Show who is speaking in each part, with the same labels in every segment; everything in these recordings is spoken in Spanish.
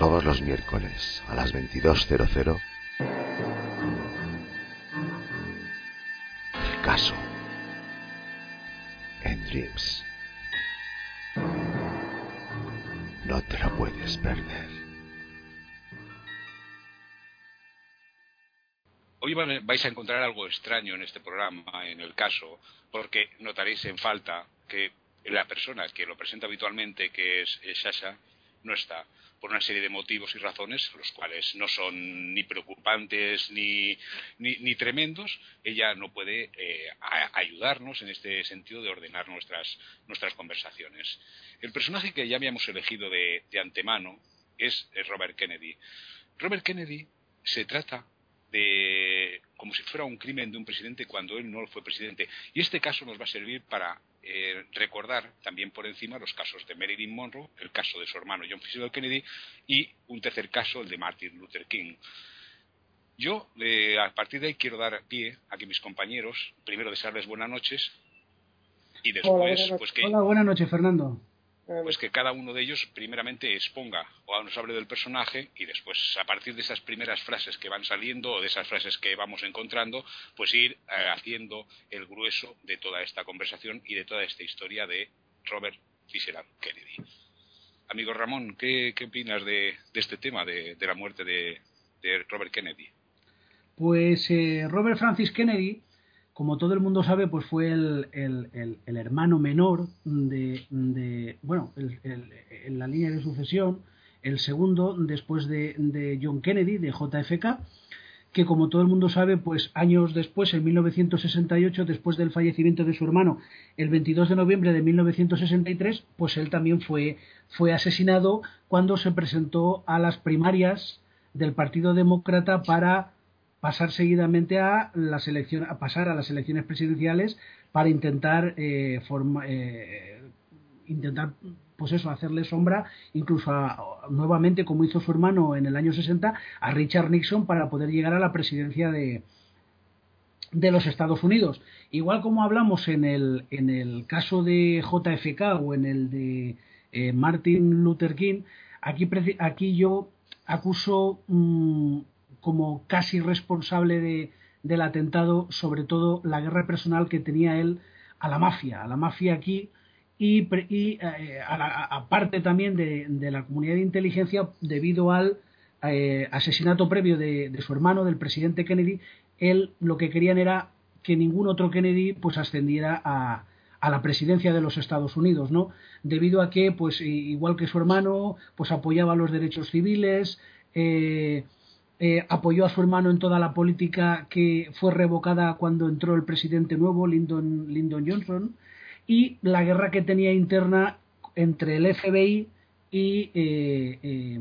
Speaker 1: Todos los miércoles a las 22.00 el caso en Dreams. No te lo puedes perder.
Speaker 2: Hoy vais a encontrar algo extraño en este programa, en el caso, porque notaréis en falta que la persona que lo presenta habitualmente, que es Sasha, no está por una serie de motivos y razones, los cuales no son ni preocupantes ni, ni, tremendos, ella no puede eh, ayudarnos en este sentido de ordenar nuestras, nuestras conversaciones. El personaje que ya habíamos elegido de, de antemano es Robert Kennedy. Robert Kennedy se trata de como si fuera un crimen de un presidente cuando él no fue presidente. Y este caso nos va a servir para eh, recordar también por encima los casos de Marilyn Monroe, el caso de su hermano John Fitzgerald Kennedy y un tercer caso, el de Martin Luther King. Yo, eh, a partir de ahí, quiero dar pie a que mis compañeros, primero desearles buenas noches y después, pues que.
Speaker 3: Hola, buenas noches, Fernando
Speaker 2: pues que cada uno de ellos primeramente exponga o nos hable del personaje y después a partir de esas primeras frases que van saliendo o de esas frases que vamos encontrando, pues ir eh, haciendo el grueso de toda esta conversación y de toda esta historia de Robert Fitzgerald Kennedy. Amigo Ramón, ¿qué, opinas de, este tema de, la muerte de, Robert Kennedy?
Speaker 3: Pues eh, Robert Francis Kennedy como todo el mundo sabe, pues fue el, hermano menor de, bueno, en la línea de sucesión, el segundo después de, John Kennedy, de JFK, que como todo el mundo sabe, pues años después, en 1968, después del fallecimiento de su hermano, el 22 de noviembre de 1963, pues él también fue, fue asesinado cuando se presentó a las primarias del Partido Demócrata para pasar seguidamente a las elecciones, a pasar a las elecciones presidenciales para intentar eh, eh, intentar pues eso, hacerle sombra incluso nuevamente como hizo su hermano en el año 60 a Richard Nixon para poder llegar a la presidencia de, de los Estados Unidos. Igual como hablamos en el, en el caso de JFK o en el de eh, Martin Luther King, aquí, aquí yo acuso mm, como casi responsable de, del atentado, sobre todo la guerra personal que tenía él a la mafia, a la mafia aquí y, y eh, aparte también de, la comunidad de inteligencia debido al eh, asesinato previo de, su hermano, del presidente Kennedy, él lo que querían era que ningún otro Kennedy pues ascendiera a, a la presidencia de los Estados Unidos, ¿no? Debido a que, pues, igual que su hermano, pues apoyaba los derechos civiles, eh, eh, apoyó a su hermano en toda la política que fue revocada cuando entró el presidente nuevo, Lyndon, Lyndon Johnson, y la guerra que tenía interna entre el FBI y eh,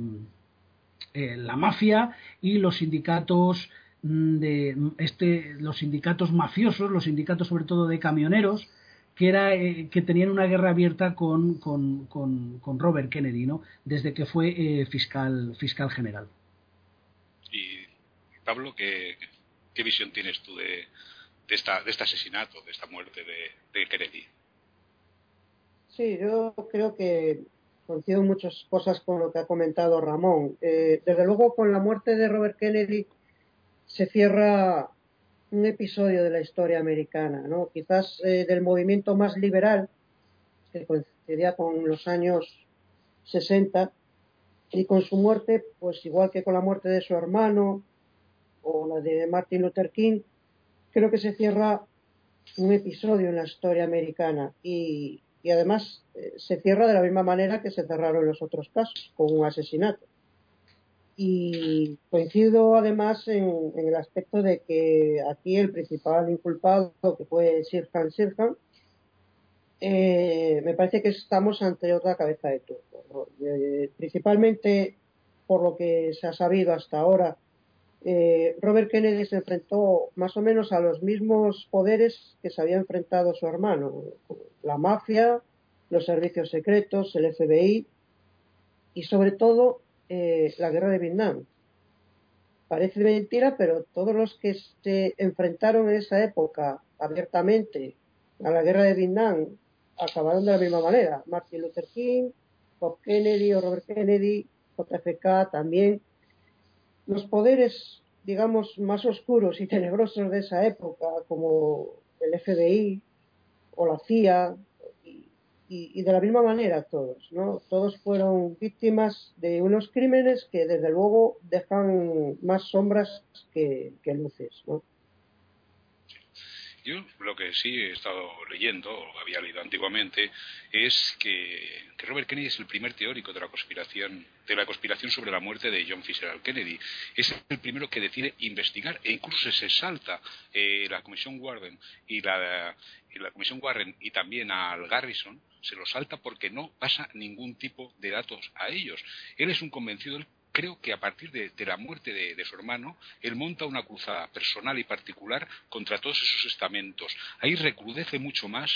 Speaker 3: eh, la mafia y los sindicatos mm, de este los sindicatos mafiosos los sindicatos sobre todo de camioneros que era que tenían una guerra abierta con, con, con, con Robert Kennedy no desde que fue fiscal fiscal general
Speaker 2: Pablo, ¿qué, visión tienes tú de, esta, de este asesinato, de esta muerte de, Kennedy?
Speaker 4: Sí, yo creo que coincido muchas cosas con lo que ha comentado Ramón. Eh, desde luego, con la muerte de Robert Kennedy se cierra un episodio de la historia americana, ¿no? Quizás eh, del movimiento más liberal, que coincidía con los años 60, y con su muerte, pues igual que con la muerte de su hermano o la de Martin Luther King, creo que se cierra un episodio en la historia americana y, además eh, se cierra de la misma manera que se cerraron los otros casos, con un asesinato. y coincido además en, el aspecto de que aquí el principal inculpado, que fue Sirhan Sirhan, eh, me parece que estamos ante otra cabeza de turco. Eh, principalmente por lo que se ha sabido hasta ahora, eh, Robert Kennedy se enfrentó más o menos a los mismos poderes que se había enfrentado su hermano, la mafia, los servicios secretos, el FBI y sobre todo eh, la guerra de Vietnam. Parece mentira, pero todos los que se enfrentaron en esa época abiertamente a la guerra de Vietnam acabaron de la misma manera. Martin Luther King, Bob Kennedy o Robert Kennedy, JFK también. Los poderes, digamos, más oscuros y tenebrosos de esa época, como el FBI o la CIA, y, de la misma manera todos, ¿no? Todos fueron víctimas de unos crímenes que desde luego dejan más sombras que, que luces, ¿no?
Speaker 2: Yo lo que sí he estado leyendo, o había leído antiguamente, es que, Robert Kennedy es el primer teórico de la conspiración, de la conspiración sobre la muerte de John Fitzgerald Kennedy. Es el primero que decide investigar e incluso se salta eh, la Comisión Warren y la, y la Comisión Warren y también al Garrison se lo salta porque no pasa ningún tipo de datos a ellos. Él es un convencido creo que a partir de, la muerte de, su hermano, él monta una cruzada personal y particular contra todos esos estamentos. Ahí recrudece mucho más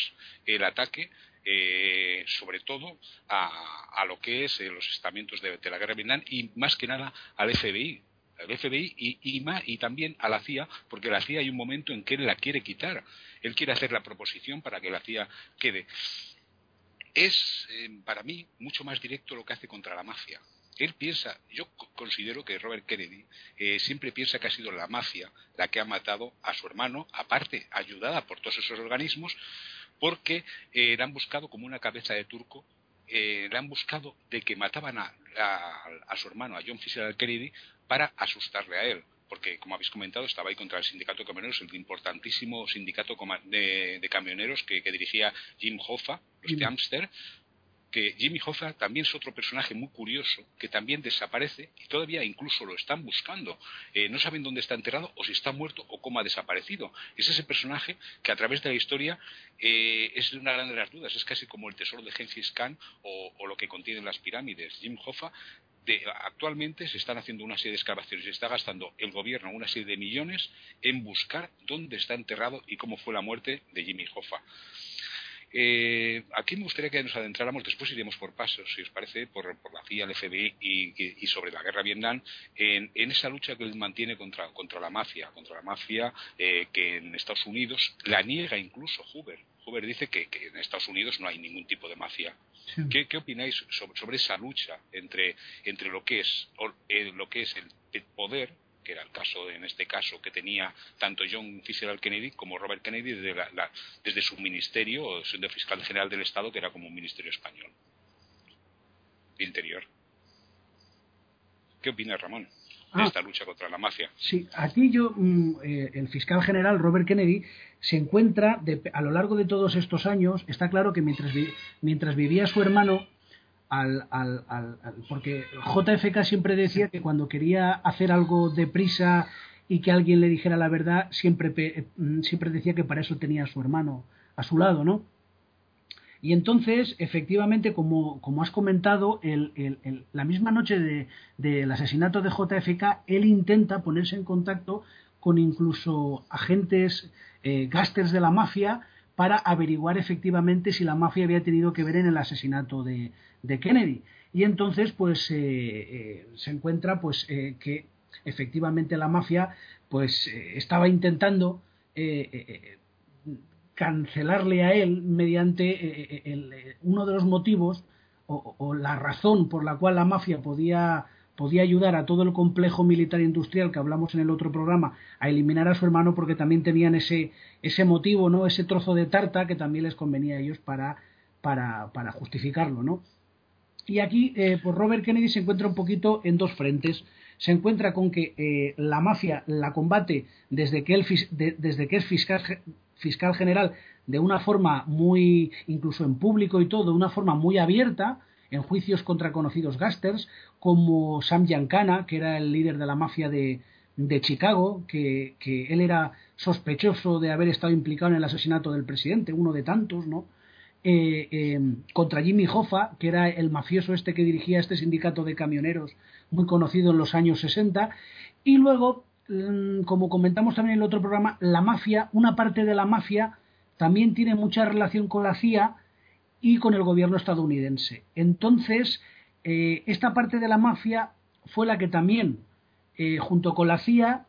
Speaker 2: el ataque, eh, sobre todo a, lo que es eh, los estamentos de, la guerra de Vietnam y más que nada al FBI. Al FBI y también a la CIA, porque la CIA hay un momento en que él la quiere quitar. Él quiere hacer la proposición para que la CIA quede. Es, eh, para mí, mucho más directo lo que hace contra la mafia él piensa, yo considero que Robert Kennedy eh, siempre piensa que ha sido la mafia la que ha matado a su hermano, aparte ayudada por todos esos organismos, porque eh, le han buscado como una cabeza de turco, eh, le han buscado de que mataban a, su hermano, a John Fitzgerald Kennedy, para asustarle a él. Porque, como habéis comentado, estaba ahí contra el sindicato de camioneros, el importantísimo sindicato de, camioneros que, dirigía Jim Hoffa, los de Amster, que Jimmy Hoffa también es otro personaje muy curioso, que también desaparece y todavía incluso lo están buscando. Eh, no saben dónde está enterrado o si está muerto o cómo ha desaparecido. Es ese personaje que a través de la historia eh, es una gran de las dudas. Es casi como el tesoro de Gengis Khan o, lo que contienen las pirámides. Jim Hoffa actualmente se están haciendo una serie de excavaciones y está gastando el gobierno una serie de millones en buscar dónde está enterrado y cómo fue la muerte de Jimmy Hoffa. Eh, aquí me gustaría que nos adentráramos, después iremos por pasos, si os parece, por, la CIA, el FBI y, sobre la guerra Vietnam, en, esa lucha que él mantiene contra, la mafia, contra la mafia eh, que en Estados Unidos la niega incluso Hoover. Hoover dice que, en Estados Unidos no hay ningún tipo de mafia. ¿Qué, opináis sobre, esa lucha entre, lo que es, eh, lo que es el poder que era el caso, en este caso, que tenía tanto John Fitzgerald Kennedy como Robert Kennedy desde, su ministerio, siendo fiscal general del Estado, que era como un ministerio español. Interior. ¿Qué opina Ramón? de ah. esta lucha contra la mafia.
Speaker 3: Sí, aquí yo, mm, eh, el fiscal general Robert Kennedy se encuentra a lo largo de todos estos años, está claro que mientras, mientras vivía su hermano, al, al, al, porque JFK siempre decía que cuando quería hacer algo deprisa y que alguien le dijera la verdad, siempre, mm, siempre decía que para eso tenía a su hermano a su lado, ¿no? Y entonces, efectivamente, como, has comentado, el, el, la misma noche del de, asesinato de JFK, él intenta ponerse en contacto con incluso agentes, eh, de la mafia, para averiguar efectivamente si la mafia había tenido que ver en el asesinato de, de Kennedy. Y entonces, pues, eh, eh, se encuentra, pues, eh, que efectivamente la mafia, pues, estaba intentando cancelarle a él mediante uno de los motivos o, la razón por la cual la mafia podía podía ayudar a todo el complejo militar industrial que hablamos en el otro programa a eliminar a su hermano porque también tenían ese, ese motivo, ¿no? ese trozo de tarta que también les convenía a ellos para, para, para justificarlo. ¿no? Y aquí, eh, pues Robert Kennedy se encuentra un poquito en dos frentes. Se encuentra con que eh, la mafia la combate desde que, él, desde que es fiscal, fiscal general de una forma muy, incluso en público y todo, de una forma muy abierta, en juicios contra conocidos gásters, como Sam Giancana, que era el líder de la mafia de, de Chicago, que, que, él era sospechoso de haber estado implicado en el asesinato del presidente, uno de tantos, ¿no? Eh, eh, contra Jimmy Hoffa, que era el mafioso este que dirigía este sindicato de camioneros muy conocido en los años 60, y luego, mm, como comentamos también en el otro programa, la mafia, una parte de la mafia también tiene mucha relación con la CIA y con el gobierno estadounidense. Entonces, eh, esta parte de la mafia fue la que también, junto con la CIA,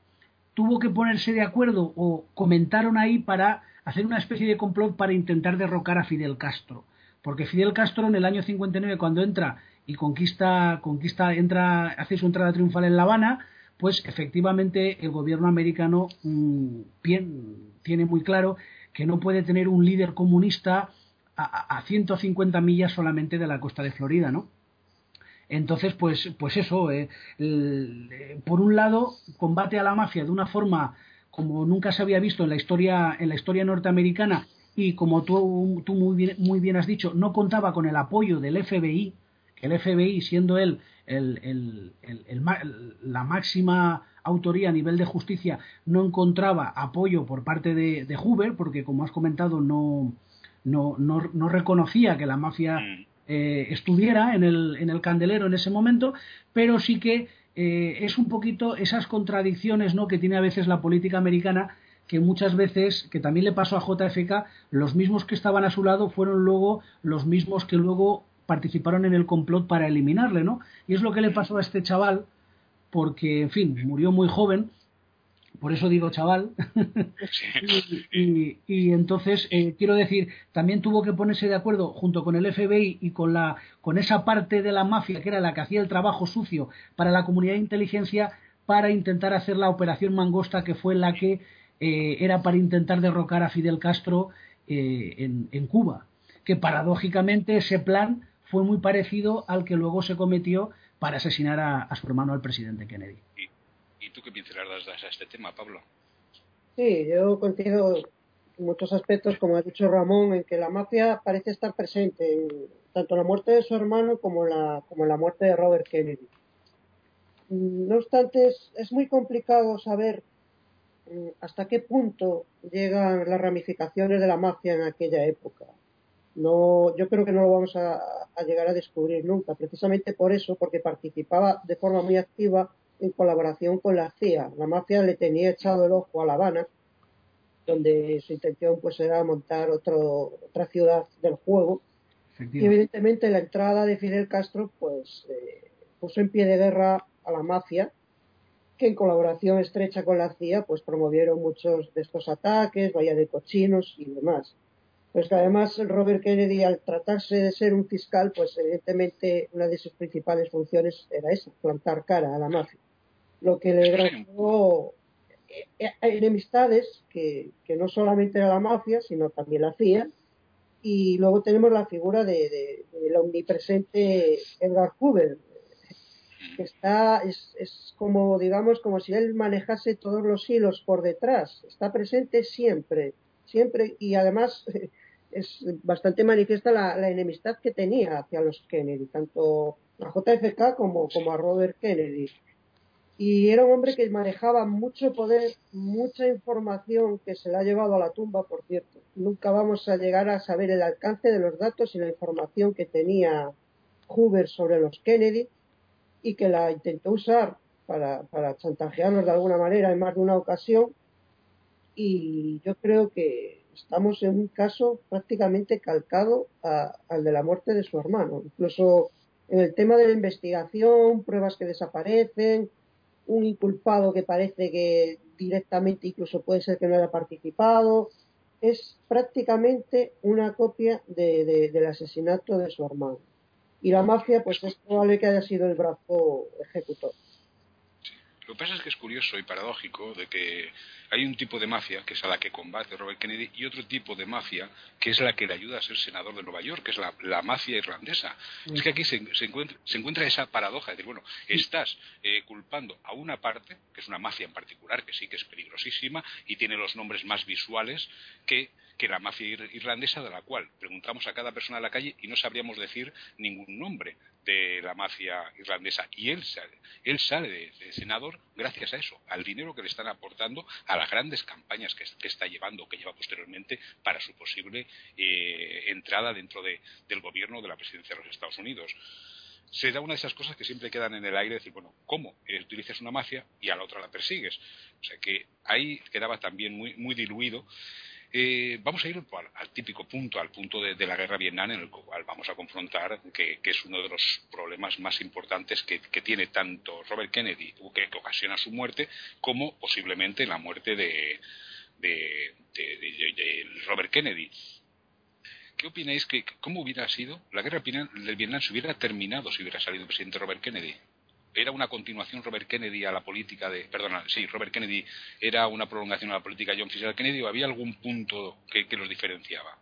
Speaker 3: tuvo que ponerse de acuerdo o comentaron ahí para hacer una especie de complot para intentar derrocar a Fidel Castro. Porque Fidel Castro en el año 59 cuando entra y conquista, conquista entra, hace su entrada triunfal en La Habana, pues efectivamente el gobierno americano mm, tiene muy claro que no puede tener un líder comunista a, a 150 millas solamente de la costa de Florida, ¿no? Entonces, pues, pues eso, eh, por un lado, combate a la mafia de una forma como nunca se había visto en la historia, en la historia norteamericana y como tú, tú muy, bien, muy bien has dicho, no contaba con el apoyo del FBI, que el FBI, siendo él el, el, la máxima autoría a nivel de justicia, no encontraba apoyo por parte de, de Hoover, porque como has comentado, no, no, no, no reconocía que la mafia mm. eh, estuviera en el, en el candelero en ese momento, pero sí que eh, es un poquito esas contradicciones ¿no? que tiene a veces la política americana que muchas veces, que también le pasó a JFK, los mismos que estaban a su lado fueron luego los mismos que luego participaron en el complot para eliminarle, ¿no? Y es lo que le pasó a este chaval, porque, en fin, murió muy joven por eso digo chaval. y, entonces, eh, quiero decir, también tuvo que ponerse de acuerdo junto con el FBI y con, la, con esa parte de la mafia que era la que hacía el trabajo sucio para la comunidad de inteligencia para intentar hacer la operación Mangosta, que fue la que eh, era para intentar derrocar a Fidel Castro eh, en, en Cuba. Que paradójicamente ese plan fue muy parecido al que luego se cometió para asesinar a, a su hermano, al presidente Kennedy.
Speaker 2: ¿Y tú qué pinceladas das a este tema, Pablo?
Speaker 4: Sí, yo coincido en muchos aspectos, como ha dicho Ramón, en que la mafia parece estar presente en tanto la muerte de su hermano como la, como la muerte de Robert Kennedy. No obstante, es, muy complicado saber mm, hasta qué punto llegan las ramificaciones de la mafia en aquella época. No, yo creo que no lo vamos a, a llegar a descubrir nunca, precisamente por eso, porque participaba de forma muy activa en colaboración con la CIA. La mafia le tenía echado el ojo a La Habana, donde su intención pues era montar otro, otra ciudad del juego. Y evidentemente la entrada de Fidel Castro pues eh, puso en pie de guerra a la mafia, que en colaboración estrecha con la CIA pues promovieron muchos de estos ataques, vaya de cochinos y demás. Pues que además Robert Kennedy, al tratarse de ser un fiscal, pues evidentemente una de sus principales funciones era esa, plantar cara a la mafia lo que le granjeó eh, eh, enemistades que, que, no solamente era la mafia, sino también la CIA. Y luego tenemos la figura de, del omnipresente Edgar Hoover, que está, es, es como, digamos, como si él manejase todos los hilos por detrás. Está presente siempre, siempre, y además es bastante manifiesta la, la enemistad que tenía hacia los Kennedy, tanto a JFK como, como a Robert Kennedy y era un hombre que manejaba mucho poder, mucha información que se le ha llevado a la tumba, por cierto. Nunca vamos a llegar a saber el alcance de los datos y la información que tenía Hoover sobre los Kennedy y que la intentó usar para, para chantajearlos de alguna manera en más de una ocasión. Y yo creo que estamos en un caso prácticamente calcado al de la muerte de su hermano. Incluso en el tema de la investigación, pruebas que desaparecen, un inculpado que parece que directamente incluso puede ser que no haya participado. Es prácticamente una copia de, del asesinato de su hermano. Y la mafia, pues es probable que haya sido el brazo ejecutor.
Speaker 2: Lo que pasa es que es curioso y paradójico de que hay un tipo de mafia, que es a la que combate Robert Kennedy, y otro tipo de mafia, que es la que le ayuda a ser senador de Nueva York, que es la, mafia irlandesa. Es que aquí se, encuentra, esa paradoja de decir, bueno, estás eh, culpando a una parte, que es una mafia en particular, que sí que es peligrosísima, y tiene los nombres más visuales que que la mafia irlandesa, de la cual preguntamos a cada persona de la calle y no sabríamos decir ningún nombre de la mafia irlandesa. Y él sale, él sale de, senador gracias a eso, al dinero que le están aportando a las grandes campañas que, está llevando, que lleva posteriormente para su posible eh, entrada dentro del gobierno de la presidencia de los Estados Unidos se da una de esas cosas que siempre quedan en el aire, decir, bueno, ¿cómo utilizas una mafia y a la otra la persigues? O sea que ahí quedaba también muy, muy diluido eh, vamos a ir al, típico punto, al punto de, la guerra Vietnam, en el cual vamos a confrontar que, es uno de los problemas más importantes que, tiene tanto Robert Kennedy, que, ocasiona su muerte, como posiblemente la muerte de, Robert Kennedy. ¿Qué opináis que cómo hubiera sido la guerra del Vietnam si hubiera terminado si hubiera salido el presidente Robert Kennedy? Era una continuación Robert Kennedy a la política de, perdona, sí, Robert Kennedy era una prolongación a la política de John Fisher Kennedy o había algún punto que, los diferenciaba?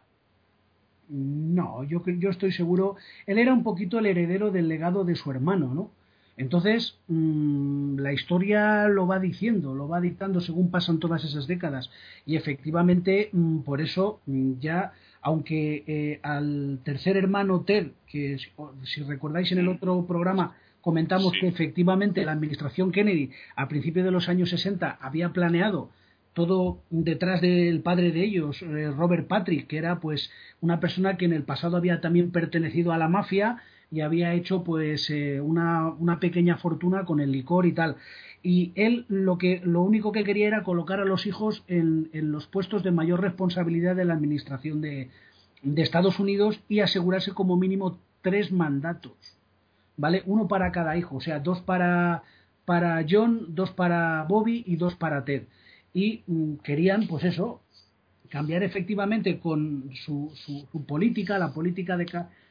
Speaker 3: No, yo, yo estoy seguro, él era un poquito el heredero del legado de su hermano, ¿no? Entonces, mm, la historia lo va diciendo, lo va dictando según pasan todas esas décadas. Y efectivamente, mm, por eso mm, ya, aunque eh, al tercer hermano Ted, que si recordáis en el otro programa comentamos que efectivamente la administración Kennedy a principios de los años 60 había planeado todo detrás del padre de ellos, eh, Robert Patrick, que era pues una persona que en el pasado había también pertenecido a la mafia y había hecho pues eh, una, una, pequeña fortuna con el licor y tal. Y él lo que lo único que quería era colocar a los hijos en, en los puestos de mayor responsabilidad de la administración de, de Estados Unidos y asegurarse como mínimo tres mandatos. ¿Vale? Uno para cada hijo, o sea, dos para, para John, dos para Bobby y dos para Ted. Y mm, querían, pues eso, cambiar efectivamente con su, su, política, la política de,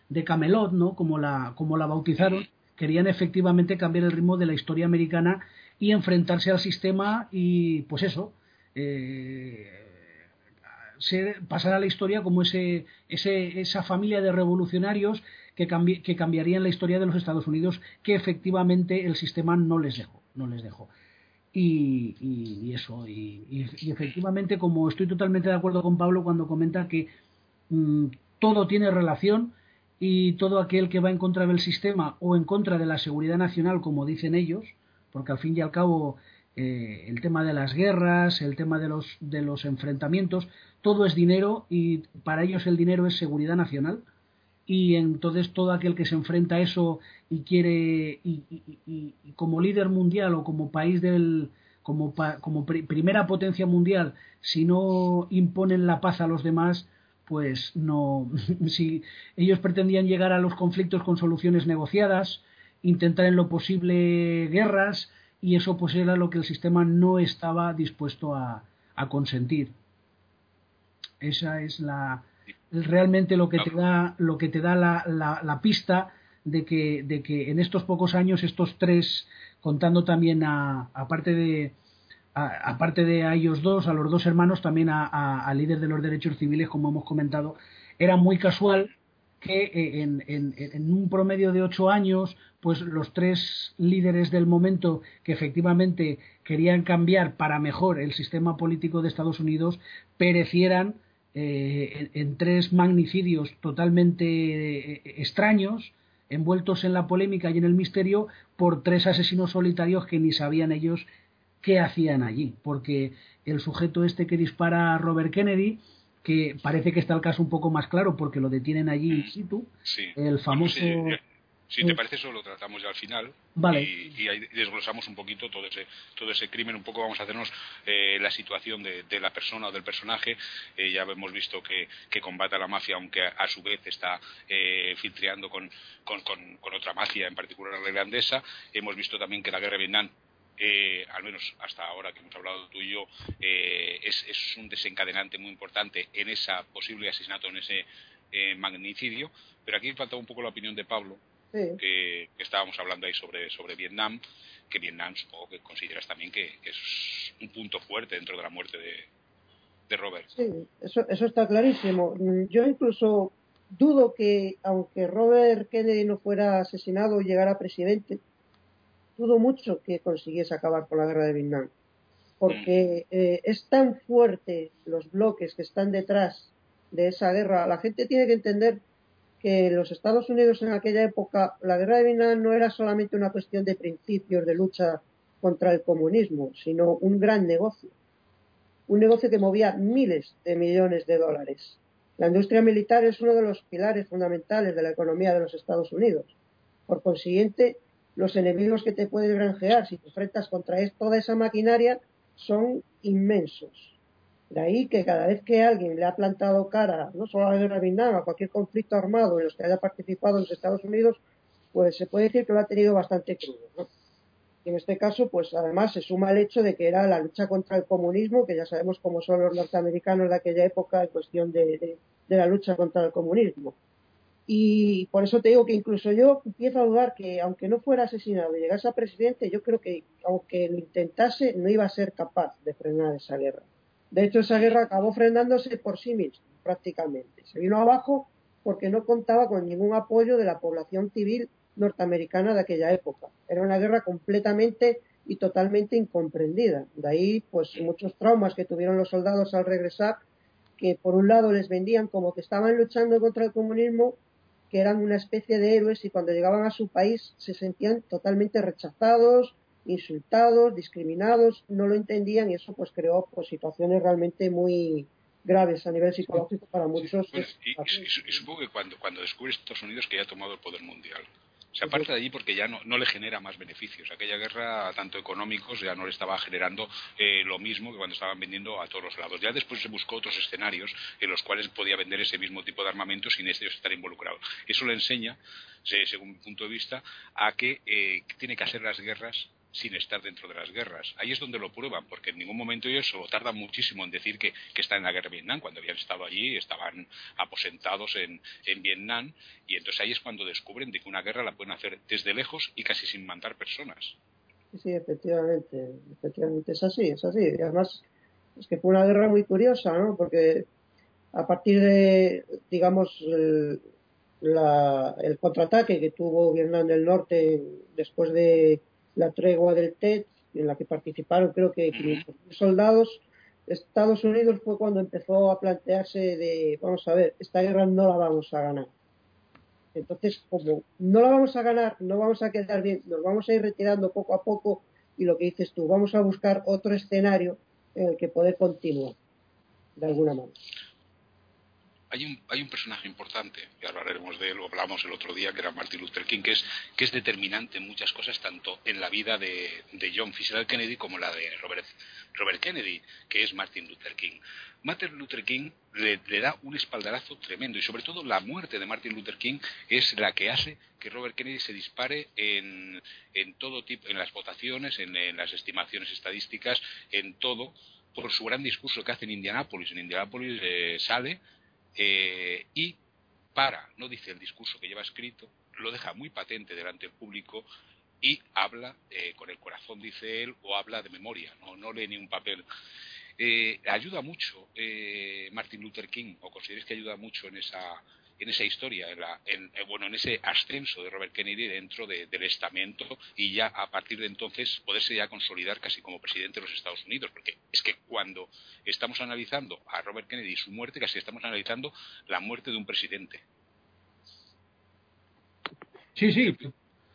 Speaker 3: de Camelot, ¿no? Como la, como la bautizaron, querían efectivamente cambiar el ritmo de la historia americana y enfrentarse al sistema y, pues eso, eh, pasar a la historia como ese, ese, esa familia de revolucionarios que, que cambiarían la historia de los Estados Unidos que efectivamente el sistema no les dejó. No les dejó. Y, eso, y, efectivamente, como estoy totalmente de acuerdo con Pablo cuando comenta que mm, todo tiene relación y todo aquel que va en contra del sistema o en contra de la seguridad nacional, como dicen ellos, porque al fin y al cabo eh, el tema de las guerras, el tema de los, de los enfrentamientos, todo es dinero y para ellos el dinero es seguridad nacional y entonces todo aquel que se enfrenta a eso y quiere y, como líder mundial o como país del como, como primera potencia mundial si no imponen la paz a los demás pues no si ellos pretendían llegar a los conflictos con soluciones negociadas intentar en lo posible guerras y eso pues era lo que el sistema no estaba dispuesto a, a consentir. Esa es la realmente lo que te da lo que te da la, la, pista de que, de que en estos pocos años estos tres contando también a aparte de aparte de a ellos dos a los dos hermanos también al líder de los derechos civiles como hemos comentado era muy casual que eh, en, en, en, un promedio de ocho años, pues los tres líderes del momento que efectivamente querían cambiar para mejor el sistema político de Estados Unidos perecieran eh, en, tres magnicidios totalmente eh, extraños, envueltos en la polémica y en el misterio, por tres asesinos solitarios que ni sabían ellos qué hacían allí. Porque el sujeto este que dispara a Robert Kennedy, que parece que está el caso un poco más claro porque lo detienen allí in situ, el famoso...
Speaker 2: Si te parece, eso lo tratamos ya al final. Y, ahí desglosamos un poquito todo ese, todo ese crimen. Un poco vamos a hacernos eh, la situación de, la persona o del personaje. Eh, ya hemos visto que, que, combate a la mafia, aunque a, su vez está eh, filtreando con, con, otra mafia, en particular la irlandesa. Hemos visto también que la guerra de Vietnam al menos hasta ahora que hemos hablado tú y yo, es, es, un desencadenante muy importante en ese posible asesinato, en ese magnicidio. Pero aquí falta un poco la opinión de Pablo, que, estábamos hablando ahí sobre, sobre Vietnam, que Vietnam supongo que consideras también que, es un punto fuerte dentro de la muerte de, de Robert.
Speaker 4: Sí, eso, eso está clarísimo. Yo incluso dudo que, aunque Robert Kennedy no fuera asesinado y llegara presidente, dudo mucho que consiguiese acabar con la guerra de Vietnam. Porque mm. eh, es tan fuerte los bloques que están detrás de esa guerra. La gente tiene que entender que los Estados Unidos en aquella época, la guerra de Vietnam no era solamente una cuestión de principios de lucha contra el comunismo, sino un gran negocio. Un negocio que movía miles de millones de dólares. La industria militar es uno de los pilares fundamentales de la economía de los Estados Unidos. Por consiguiente, los enemigos que te puedes granjear si te enfrentas contra toda esa maquinaria son inmensos. De ahí que cada vez que alguien le ha plantado cara, no solo a la guerra Vietnam, a cualquier conflicto armado en los que haya participado en los Estados Unidos, pues se puede decir que lo ha tenido bastante crudo. Y en este caso, pues además se suma el hecho de que era la lucha contra el comunismo, que ya sabemos cómo son los norteamericanos de aquella época en cuestión de, de la lucha contra el comunismo. Y por eso te digo que incluso yo empiezo a dudar que, aunque no fuera asesinado y llegase a presidente, yo creo que, aunque lo intentase, no iba a ser capaz de frenar esa guerra. De hecho, esa guerra acabó frenándose por sí misma, prácticamente. Se vino abajo porque no contaba con ningún apoyo de la población civil norteamericana de aquella época. Era una guerra completamente y totalmente incomprendida. De ahí, pues, muchos traumas que tuvieron los soldados al regresar, que por un lado les vendían como que estaban luchando contra el comunismo, que eran una especie de héroes y cuando llegaban a su país se sentían totalmente rechazados, insultados, discriminados, no lo entendían y eso pues creó pues, situaciones realmente muy graves a nivel psicológico para muchos.
Speaker 2: y, supongo que cuando, cuando descubre Estados Unidos que ya ha tomado el poder mundial, se aparta de allí porque ya no, no, le genera más beneficios. Aquella guerra, tanto económicos, ya no le estaba generando eh, lo mismo que cuando estaban vendiendo a todos los lados. Ya después se buscó otros escenarios en los cuales podía vender ese mismo tipo de armamento sin ellos estar involucrados. Eso le enseña, según mi punto de vista, a que eh, tiene que hacer las guerras sin estar dentro de las guerras. Ahí es donde lo prueban, porque en ningún momento ellos tardan muchísimo en decir que, están en la guerra de Vietnam. Cuando habían estado allí, estaban aposentados en, en, Vietnam, y entonces ahí es cuando descubren de que una guerra la pueden hacer desde lejos y casi sin mandar personas.
Speaker 4: Sí, efectivamente, efectivamente es así, es así. Y además, es que fue una guerra muy curiosa, ¿no? Porque a partir de, digamos, el, el contraataque que tuvo Vietnam del Norte después de la tregua del TED, en la que participaron creo que 500 soldados. Estados Unidos fue cuando empezó a plantearse de, vamos a ver, esta guerra no la vamos a ganar. Entonces, como no la vamos a ganar, no vamos a quedar bien, nos vamos a ir retirando poco a poco y lo que dices tú, vamos a buscar otro escenario en el que poder continuar, de alguna manera
Speaker 2: hay un, hay un personaje importante, y hablaremos de él, lo hablamos el otro día, que era Martin Luther King, que es, que es determinante en muchas cosas, tanto en la vida de, de John Fitzgerald Kennedy como la de Robert, Robert Kennedy, que es Martin Luther King. Martin Luther King le, da un espaldarazo tremendo y sobre todo la muerte de Martin Luther King es la que hace que Robert Kennedy se dispare en, en todo tipo, en las votaciones, en, las estimaciones estadísticas, en todo, por su gran discurso que hace en Indianápolis. En Indianápolis eh, sale eh, y para, no dice el discurso que lleva escrito, lo deja muy patente delante del público y habla eh, con el corazón, dice él, o habla de memoria, no, no lee ni un papel. Eh, ayuda mucho Martin Luther King, o consideres que ayuda mucho en esa, en esa historia, en, la, en, eh, bueno, en ese ascenso de Robert Kennedy dentro del estamento y ya a partir de entonces poderse ya consolidar casi como presidente de los Estados Unidos, porque es que cuando estamos analizando a Robert Kennedy y su muerte, casi estamos analizando la muerte de un presidente.
Speaker 3: Sí, sí.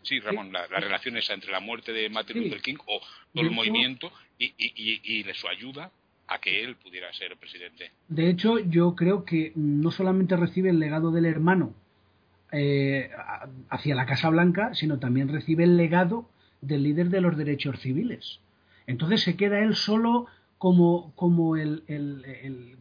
Speaker 2: Sí, Ramón, la, relación esa entre la muerte de Martin Luther King o todo el movimiento y, y, y, y su ayuda a que él pudiera ser presidente.
Speaker 3: De hecho, yo creo que no solamente recibe el legado del hermano eh, hacia la Casa Blanca, sino también recibe el legado del líder de los derechos civiles. Entonces se queda él solo como, como el,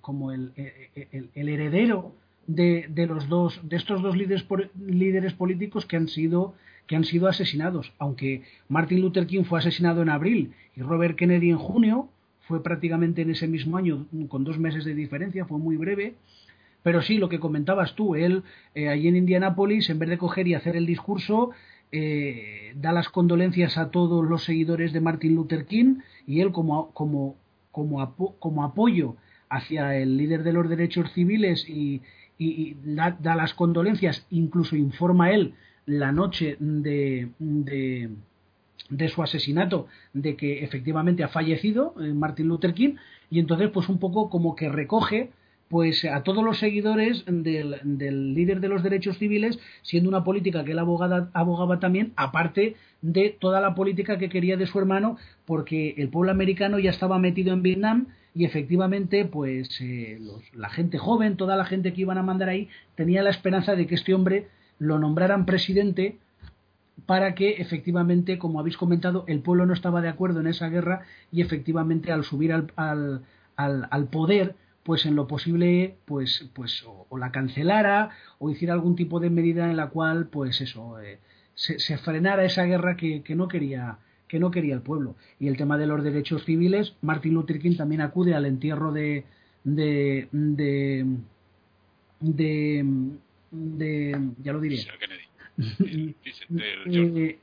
Speaker 3: como el, el heredero de, de, los dos de estos dos líderes, líderes políticos que han sido que han sido asesinados aunque Martin Luther King fue asesinado en abril y Robert Kennedy en junio fue prácticamente en ese mismo año, con dos meses de diferencia, fue muy breve, Pero sí, lo que comentabas tú, él eh, allí en Indianápolis, en vez de coger y hacer el discurso, eh, da las condolencias a todos los seguidores de Martin Luther King y él como, como, como, como apoyo hacia el líder de los derechos civiles y, da, las condolencias, incluso informa él la noche de, de, de, su asesinato de que efectivamente ha fallecido eh, Martin Luther King y entonces pues un poco como que recoge pues a todos los seguidores del, líder de los derechos civiles, siendo una política que él abogada, abogaba también, aparte de toda la política que quería de su hermano, porque el pueblo americano ya estaba metido en Vietnam y efectivamente, pues eh, la gente joven, toda la gente que iban a mandar ahí, tenía la esperanza de que este hombre lo nombraran presidente para que efectivamente, como habéis comentado, el pueblo no estaba de acuerdo en esa guerra y efectivamente al subir al, al, al poder, pues en lo posible pues pues o, la cancelara o hiciera algún tipo de medida en la cual pues eso eh, se, frenara esa guerra que, no quería que no quería el pueblo. Y el tema de los derechos civiles Martin Luther King también acude al entierro de de de, de, ya lo diré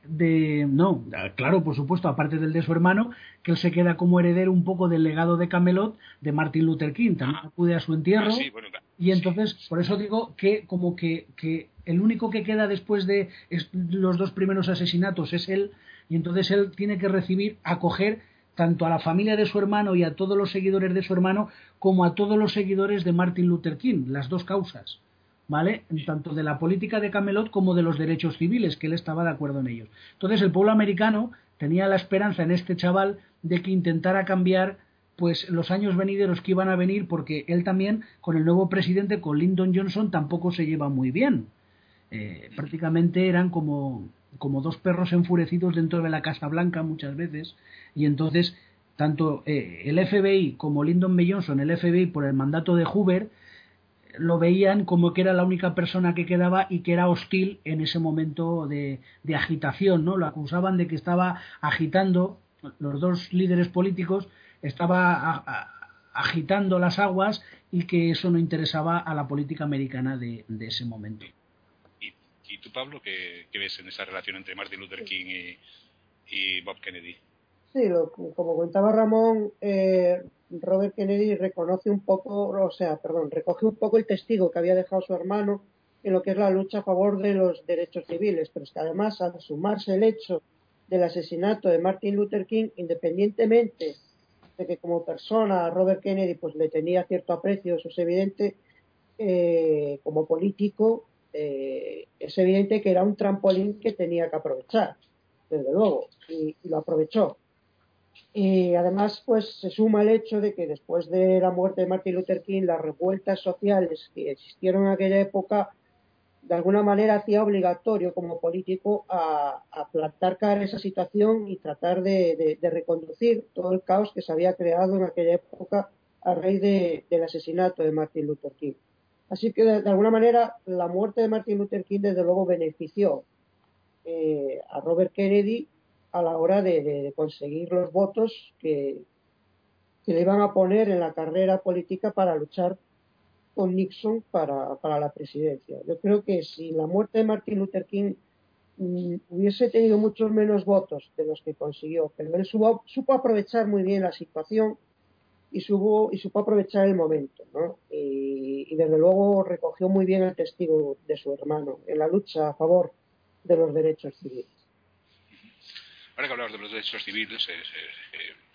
Speaker 3: de, no, claro, por supuesto, aparte del de su hermano, que él se queda como heredero un poco del legado de Camelot de Martin Luther King, también ah. acude a su entierro. Ah, y entonces, por eso digo que como que, que el único que queda después de los dos primeros asesinatos es él, y entonces él tiene que recibir, acoger tanto a la familia de su hermano y a todos los seguidores de su hermano, como a todos los seguidores de Martin Luther King, las dos causas. ¿Vale? Tanto de la política de Camelot como de los derechos civiles, que él estaba de acuerdo en ellos. Entonces el pueblo americano tenía la esperanza en este chaval de que intentara cambiar pues los años venideros que iban a venir porque él también con el nuevo presidente con Lyndon Johnson tampoco se lleva muy bien eh, prácticamente eran como como dos perros enfurecidos dentro de la Casa Blanca muchas veces y entonces tanto eh, el FBI como Lyndon B. Johnson el FBI por el mandato de Hoover lo veían como que era la única persona que quedaba y que era hostil en ese momento de, agitación, ¿no? Lo acusaban de que estaba agitando, los dos líderes políticos, estaba agitando las aguas y que eso no interesaba a la política americana de, ese momento.
Speaker 2: ¿Y, ¿Y, tú, Pablo, qué, ves en esa relación entre Martin Luther King y, y Bob Kennedy?
Speaker 4: Sí, como contaba Ramón, eh, Robert Kennedy reconoce un poco, o sea, perdón, recoge un poco el testigo que había dejado su hermano en lo que es la lucha a favor de los derechos civiles, pero es que además al sumarse el hecho del asesinato de Martin Luther King, independientemente de que como persona Robert Kennedy pues le tenía cierto aprecio, eso es evidente, eh, como político eh, es evidente que era un trampolín que tenía que aprovechar, desde luego, y lo aprovechó. Y además, pues se suma el hecho de que después de la muerte de Martin Luther King, las revueltas sociales que existieron en aquella época, de alguna manera hacía obligatorio como político a, plantar cara a esa situación y tratar de, reconducir todo el caos que se había creado en aquella época a raíz del asesinato de Martin Luther King. Así que, de, alguna manera, la muerte de Martin Luther King, desde luego, benefició eh, a Robert Kennedy a la hora de, conseguir los votos que, le iban a poner en la carrera política para luchar con Nixon para, la presidencia. Yo creo que si la muerte de Martin Luther King mm, hubiese tenido muchos menos votos de los que consiguió, pero él supo, aprovechar muy bien la situación y, supo, y supo aprovechar el momento, ¿no? Y, y, desde luego recogió muy bien el testigo de su hermano en la lucha a favor de los derechos civiles.
Speaker 2: Ahora que hablamos de los derechos civiles,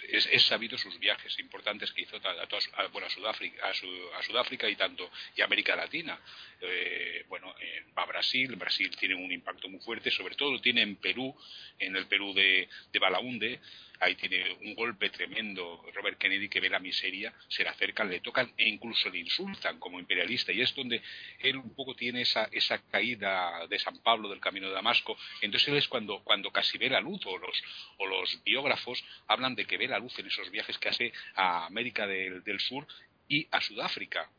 Speaker 2: es, sabido sus viajes importantes que hizo a, bueno, a, Sudáfrica, a, Sudáfrica y tanto y América Latina. Eh, bueno, va a Brasil, Brasil tiene un impacto muy fuerte, sobre todo tiene en Perú, en el Perú de, de Balaunde, ahí tiene un golpe tremendo Robert Kennedy que ve la miseria, se le acercan, le tocan e incluso le insultan como imperialista y es donde él un poco tiene esa, esa caída de San Pablo del camino de Damasco, entonces él es cuando, cuando casi ve la luz o los, o los biógrafos hablan de que ve la luz en esos viajes que hace a América del, Sur y a Sudáfrica.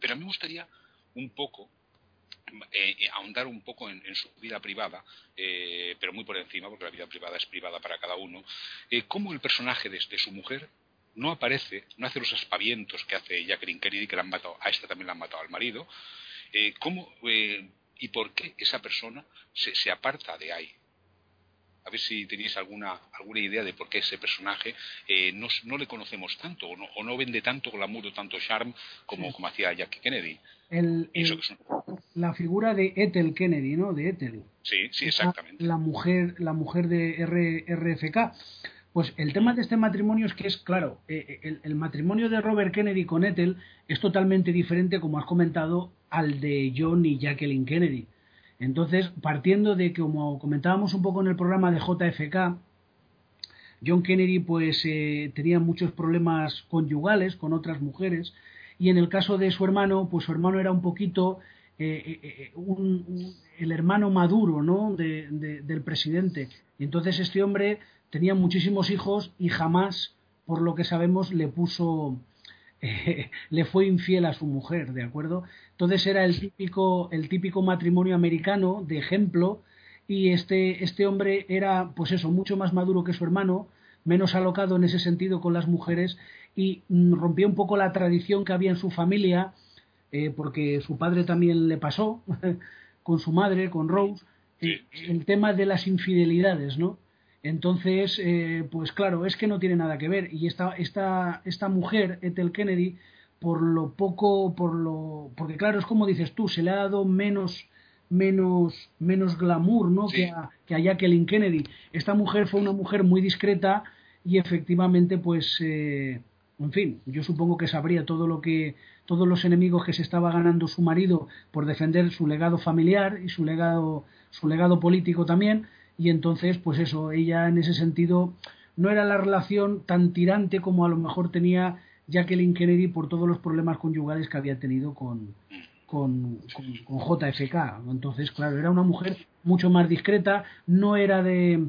Speaker 2: Pero a mí me gustaría un poco eh, eh, ahondar un poco en, su vida privada, eh, pero muy por encima, porque la vida privada es privada para cada uno, cómo el personaje de, su mujer no aparece, no hace los aspavientos que hace Jacqueline Kennedy, que la han matado, a esta también la han matado al marido. Eh, ¿Cómo eh, y por qué esa persona se, aparta de ahí? A ver si tenéis alguna, alguna idea de por qué ese personaje eh, no, le conocemos tanto o no, o no vende tanto glamour o tanto charm como, como hacía Jackie Kennedy.
Speaker 3: La figura de Ethel Kennedy, ¿no? De Ethel.
Speaker 2: Sí, sí, exactamente.
Speaker 3: La, mujer, la mujer de RFK. Pues el tema de este matrimonio es que es, claro, eh, eh, el, matrimonio de Robert Kennedy con Ethel es totalmente diferente, como has comentado, al de John y Jacqueline Kennedy. Entonces, partiendo de que, como comentábamos un poco en el programa de JFK, John Kennedy pues eh, tenía muchos problemas conyugales con otras mujeres y en el caso de su hermano, pues su hermano era un poquito el hermano maduro ¿no? del presidente. Y entonces este hombre tenía muchísimos hijos y jamás, por lo que sabemos, le puso, eh, le fue infiel a su mujer, ¿de acuerdo? Entonces era el típico, el típico matrimonio americano de ejemplo y este, este hombre era, pues eso, mucho más maduro que su hermano, menos alocado en ese sentido con las mujeres y mm, rompía un poco la tradición que había en su familia, eh, porque su padre también le pasó con su madre, con Rose, eh, el tema de las infidelidades, ¿no? Entonces, eh, pues claro, es que no tiene nada que ver. Y esta, esta, esta mujer, Ethel Kennedy, por lo poco, por lo. Porque claro, es como dices tú, se le ha dado menos menos menos glamour ¿no? que, a, que a Jacqueline Kennedy. Esta mujer fue una mujer muy discreta y efectivamente, pues, eh, en fin, yo supongo que sabría todo lo que todos los enemigos que se estaba ganando su marido por defender su legado familiar y su legado su legado político también y entonces pues eso ella en ese sentido no era la relación tan tirante como a lo mejor tenía Jacqueline Kennedy por todos los problemas conyugales que había tenido con, con, JFK. Entonces, claro, era una mujer mucho más discreta, no era de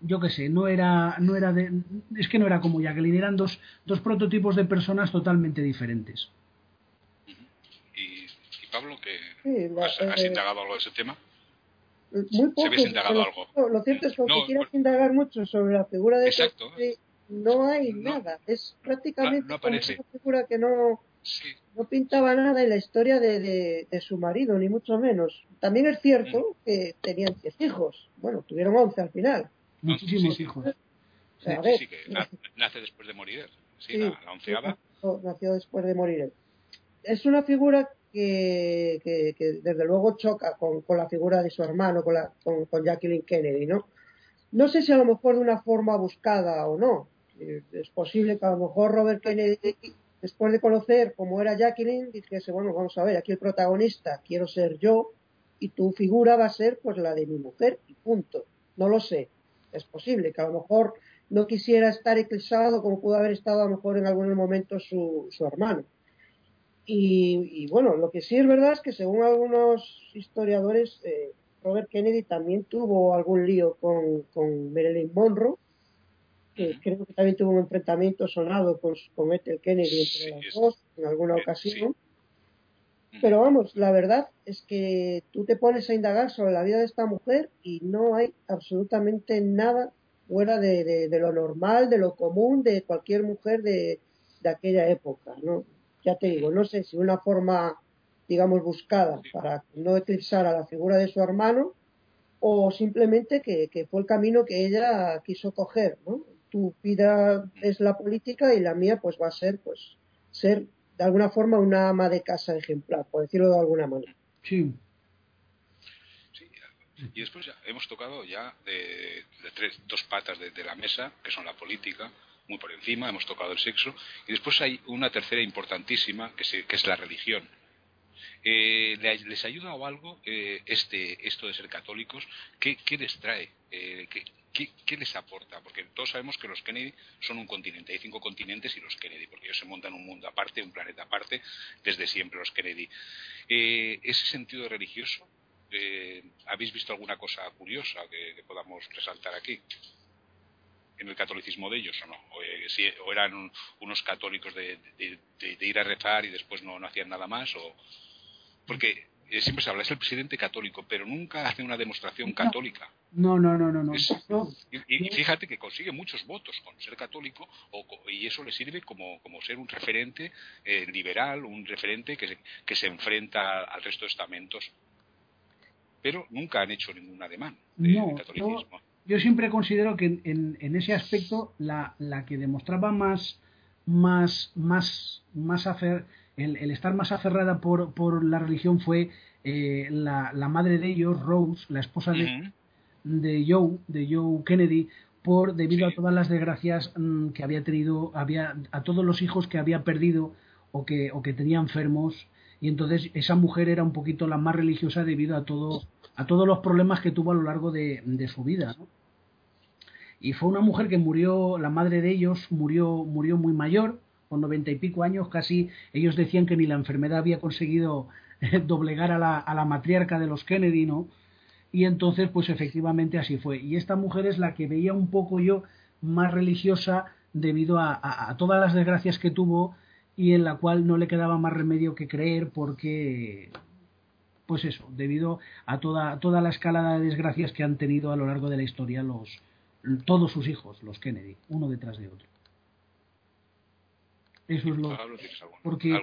Speaker 3: yo qué sé, no era, no era de, es que no era como Jacqueline, eran dos, dos prototipos de personas totalmente diferentes.
Speaker 2: ¿Y, Pablo, que has, has, indagado algo de ese tema?
Speaker 4: Muy poco. Lo cierto es que aunque quieras indagar mucho sobre la figura de
Speaker 2: exacto,
Speaker 4: no hay nada. Es prácticamente una figura que no, no pintaba nada en la historia de, de, su marido, ni mucho menos. También es cierto mm. que tenían 10 hijos. Bueno, tuvieron 11 al final.
Speaker 3: Muchísimos hijos.
Speaker 2: sí, que nace después de morir. Sí, la, la onceava.
Speaker 4: Nació después de morir. Es una figura que, desde luego choca con, la figura de su hermano, con, la, con, con, Jacqueline Kennedy, ¿no? No sé si a lo mejor de una forma buscada o no. Es posible que a lo mejor Robert Kennedy, después de conocer cómo era Jacqueline, dijese, bueno, vamos a ver, aquí el protagonista quiero ser yo y tu figura va a ser pues la de mi mujer y punto. No lo sé. Es posible que a lo mejor no quisiera estar eclipsado como pudo haber estado a lo mejor en algunos momentos su, su hermano. Y, bueno, lo que sí es verdad es que según algunos historiadores, eh, Robert Kennedy también tuvo algún lío con, con Marilyn Monroe, que creo que también tuvo un enfrentamiento sonado con, con Ethel Kennedy entre las dos en alguna ocasión. Pero vamos, la verdad es que tú te pones a indagar sobre la vida de esta mujer y no hay absolutamente nada fuera de, de, lo normal, de lo común de cualquier mujer de, de aquella época, ¿no? Ya te digo, no sé si una forma, digamos, buscada para no eclipsar a la figura de su hermano o simplemente que, fue el camino que ella quiso coger, ¿no? Tu vida es la política y la mía pues va a ser, pues, ser de alguna forma una ama de casa ejemplar, por decirlo de alguna manera.
Speaker 3: Sí.
Speaker 2: Y después ya hemos tocado ya de, tres, dos patas de la mesa, que son la política, muy por encima, hemos tocado el sexo, y después hay una tercera importantísima, que, es la religión. Eh, ¿Les ayuda o algo eh, este, esto de ser católicos? ¿Qué, les trae? Eh, ¿qué, les aporta? Porque todos sabemos que los Kennedy son un continente, hay cinco continentes y los Kennedy, porque ellos se montan un mundo aparte, un planeta aparte, desde siempre los Kennedy. ¿Ese sentido religioso? ¿Habéis visto alguna cosa curiosa que podamos resaltar aquí? En el catolicismo de ellos o no, o, eh, eran unos católicos de, ir a rezar y después no, hacían nada más, o porque siempre se habla, es el presidente católico, pero nunca hace una demostración católica.
Speaker 3: No, no, no, no. no.
Speaker 2: y, fíjate que consigue muchos votos con ser católico y eso le sirve como, como ser un referente eh, liberal, un referente que se, que se enfrenta al resto de estamentos. Pero nunca han hecho ningún ademán de, catolicismo.
Speaker 3: Yo, siempre considero que en, en ese aspecto la, la que demostraba más más, más, más afer, el, estar más aferrada por, por la religión fue eh, la, la, madre de ellos, Rose, la esposa de, de Joe, de Joe Kennedy, por debido a todas las desgracias mm, que había tenido, había a todos los hijos que había perdido o que, o que tenía enfermos. Y entonces esa mujer era un poquito la más religiosa debido a todo a todos los problemas que tuvo a lo largo de, su vida y fue una mujer que murió la madre de ellos murió murió muy mayor con noventa y pico años casi. Ellos decían que ni la enfermedad había conseguido doblegar a la, a la matriarca de los Kennedy no y entonces, pues efectivamente así fue. Y esta mujer es la que veía un poco yo más religiosa debido a, todas las desgracias que tuvo y en la cual no le quedaba más remedio que creer porque, pues eso, debido a toda, toda la escalada de desgracias que han tenido a lo largo de la historia los, todos sus hijos, los Kennedy, uno detrás de otro. Eso es lo... Porque...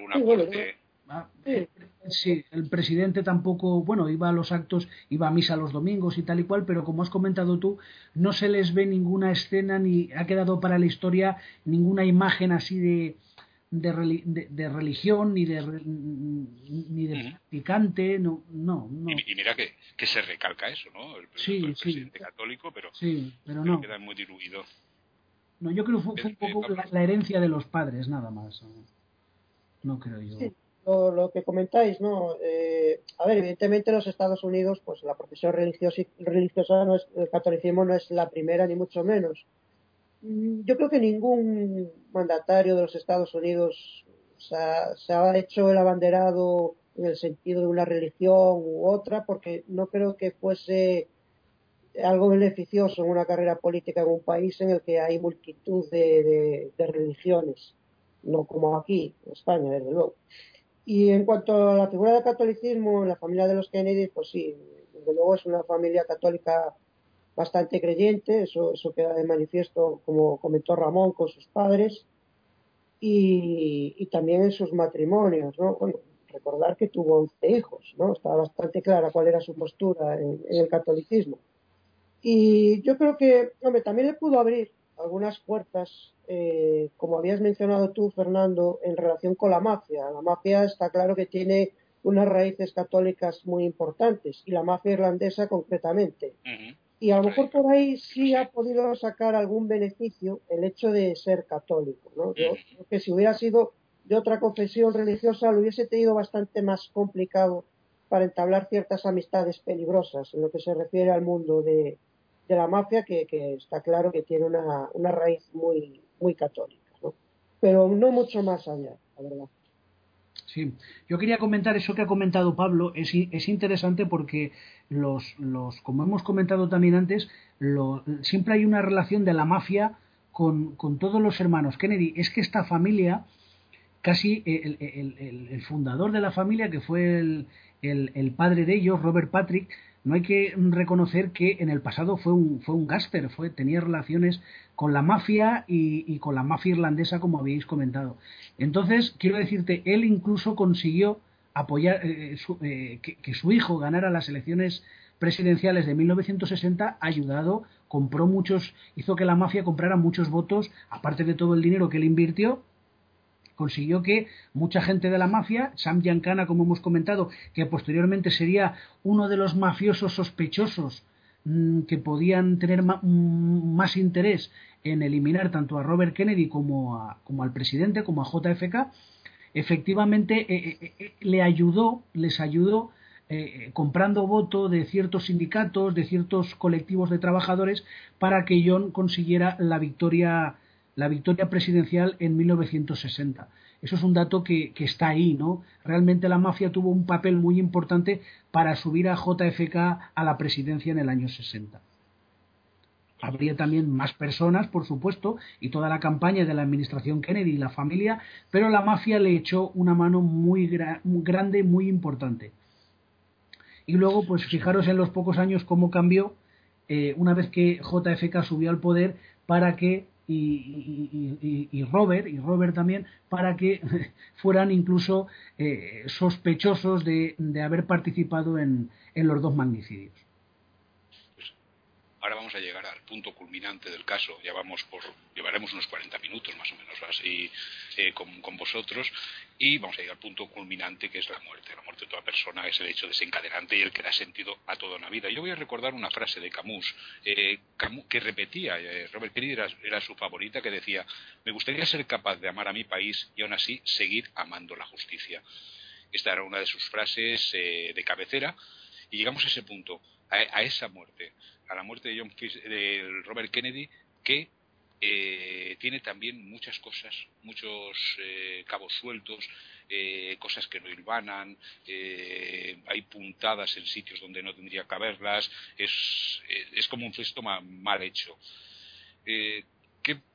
Speaker 3: Ah, sí, el presidente tampoco, bueno, iba a los actos, iba a misa los domingos y tal y cual, pero como has comentado tú, no se les ve ninguna escena ni ha quedado para la historia ninguna imagen así de, de, de, religión ni de ni de practicante, no, no, no.
Speaker 2: Y, mira que, que, se recalca eso, ¿no? El,
Speaker 3: sí,
Speaker 2: presidente católico, pero,
Speaker 3: sí, pero no.
Speaker 2: queda muy diluido.
Speaker 3: No, yo creo que fue, un poco la, herencia de los padres, nada más. No, creo yo
Speaker 4: lo, que comentáis, ¿no? Eh, a ver, evidentemente en los Estados Unidos, pues la profesión religiosa, religiosa no es, el catolicismo no es la primera ni mucho menos. Mm, yo creo que ningún mandatario de los Estados Unidos se ha hecho el abanderado en el sentido de una religión u otra, porque no creo que fuese algo beneficioso en una carrera política en un país en el que hay multitud de, de religiones, no como aquí, en España, desde luego. Y en cuanto a la figura del catolicismo, la familia de los Kennedy, pues sí, desde luego es una familia católica bastante creyente, eso, eso queda de manifiesto, como comentó Ramón, con sus padres, y, también en sus matrimonios, ¿no? Bueno, recordar que tuvo 11 hijos, ¿no? Estaba bastante clara cuál era su postura en, el catolicismo. Y yo creo que, hombre, también le pudo abrir algunas puertas, eh, como habías mencionado tú, Fernando, en relación con la mafia. La mafia está claro que tiene unas raíces católicas muy importantes y la mafia irlandesa concretamente. Y a lo mejor por ahí sí ha podido sacar algún beneficio el hecho de ser católico. ¿no? Yo creo que si hubiera sido de otra confesión religiosa lo hubiese tenido bastante más complicado para entablar ciertas amistades peligrosas en lo que se refiere al mundo de, de la mafia que, está claro que tiene una, una raíz muy, muy católica, ¿no? pero no mucho más allá, la verdad.
Speaker 3: Sí, yo quería comentar eso que ha comentado Pablo, es, es interesante porque los, los, como hemos comentado también antes, lo, siempre hay una relación de la mafia con, con, todos los hermanos Kennedy. Es que esta familia, casi el, el, el fundador de la familia, que fue el, padre de ellos, Robert Patrick, no hay que reconocer que en el pasado fue un, fue un gáster, fue, tenía relaciones con la mafia y, con la mafia irlandesa, como habéis comentado. Entonces, quiero decirte, él incluso consiguió apoyar eh, eh, que, su hijo ganara las elecciones presidenciales de 1960, ayudado, compró muchos, hizo que la mafia comprara muchos votos, aparte de todo el dinero que él invirtió, consiguió que mucha gente de la mafia, Sam Giancana, como hemos comentado, que posteriormente sería uno de los mafiosos sospechosos mm, que podían tener mm, más interés en eliminar tanto a Robert Kennedy como, como al presidente, como a JFK, efectivamente eh, eh, eh, le ayudó, les ayudó comprando voto de ciertos sindicatos, de ciertos colectivos de trabajadores, para que John consiguiera la victoria la victoria presidencial en 1960. Eso es un dato que, está ahí, ¿no? Realmente la mafia tuvo un papel muy importante para subir a JFK a la presidencia en el año 60. Habría también más personas, por supuesto, y toda la campaña de la administración Kennedy y la familia, pero la mafia le echó una mano muy, muy grande, muy importante. Y luego, pues fijaros en los pocos años cómo cambió eh, una vez que JFK subió al poder para que y, Robert y Robert también para que fueran incluso eh, sospechosos de, de, haber participado en, en los dos magnicidios.
Speaker 2: Ahora vamos a llegar al punto culminante del caso. Ya llevaremos unos 40 minutos más o menos así eh, con, vosotros y vamos a llegar al punto culminante que es la muerte. La muerte de toda persona es el hecho desencadenante y el que da sentido a toda una vida. Yo voy a recordar una frase de Camus, eh, que repetía, eh, Robert Kennedy era, su favorita, que decía, me gustaría ser capaz de amar a mi país y aún así seguir amando la justicia. Esta era una de sus frases de cabecera y llegamos a ese punto, a esa muerte a la muerte de, John de Robert Kennedy, que eh, tiene también muchas cosas, muchos eh, cabos sueltos, eh, cosas que no hilvanan, hay puntadas en sitios donde no tendría que haberlas, es, es como un gesto mal, hecho.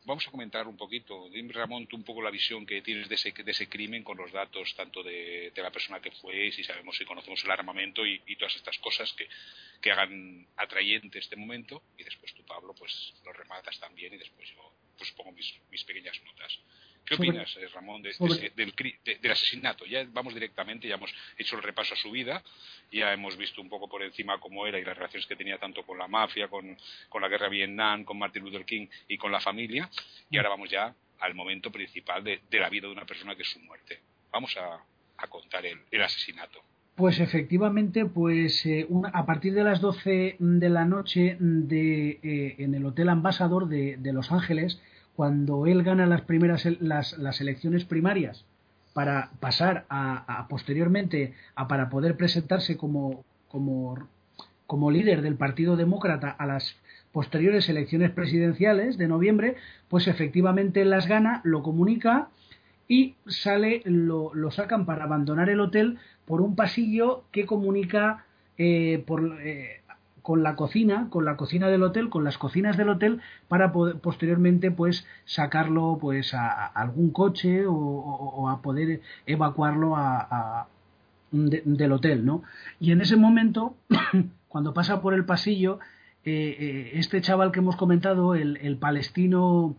Speaker 2: Vamos a comentar un poquito, dime Ramón, tú un poco la visión que tienes de ese, de ese crimen con los datos tanto de, la persona que fue, si sabemos si conocemos el armamento y todas estas cosas que, que hagan atrayente este momento y después tú, Pablo, pues lo rematas también y después yo pues pongo mis, pequeñas notas. ¿Qué opinas, eh, Ramón, del, asesinato? Ya vamos directamente, ya hemos hecho el repaso a su vida, ya hemos visto un poco por encima cómo era y las relaciones que tenía tanto con la mafia, con, la guerra de Vietnam, con Martin Luther King y con la familia, y ahora vamos ya al momento principal de, la vida de una persona que es su muerte. Vamos a, contar el asesinato.
Speaker 3: Pues efectivamente, pues eh, a partir de las 12 de la noche de, eh, en el Hotel Ambasador de, Los Ángeles, cuando él gana las primeras las, las elecciones primarias para pasar a, posteriormente a para poder presentarse como, como, como líder del Partido Demócrata a las posteriores elecciones presidenciales de noviembre, pues efectivamente las gana, lo comunica y sale, lo, lo sacan para abandonar el hotel por un pasillo que comunica eh, eh, con la cocina, con la cocina del hotel, con las cocinas del hotel, para posteriormente pues sacarlo pues a, algún coche o, a poder evacuarlo a, del hotel, ¿no? Y en ese momento, cuando pasa por el pasillo, eh, este chaval que hemos comentado, el, el palestino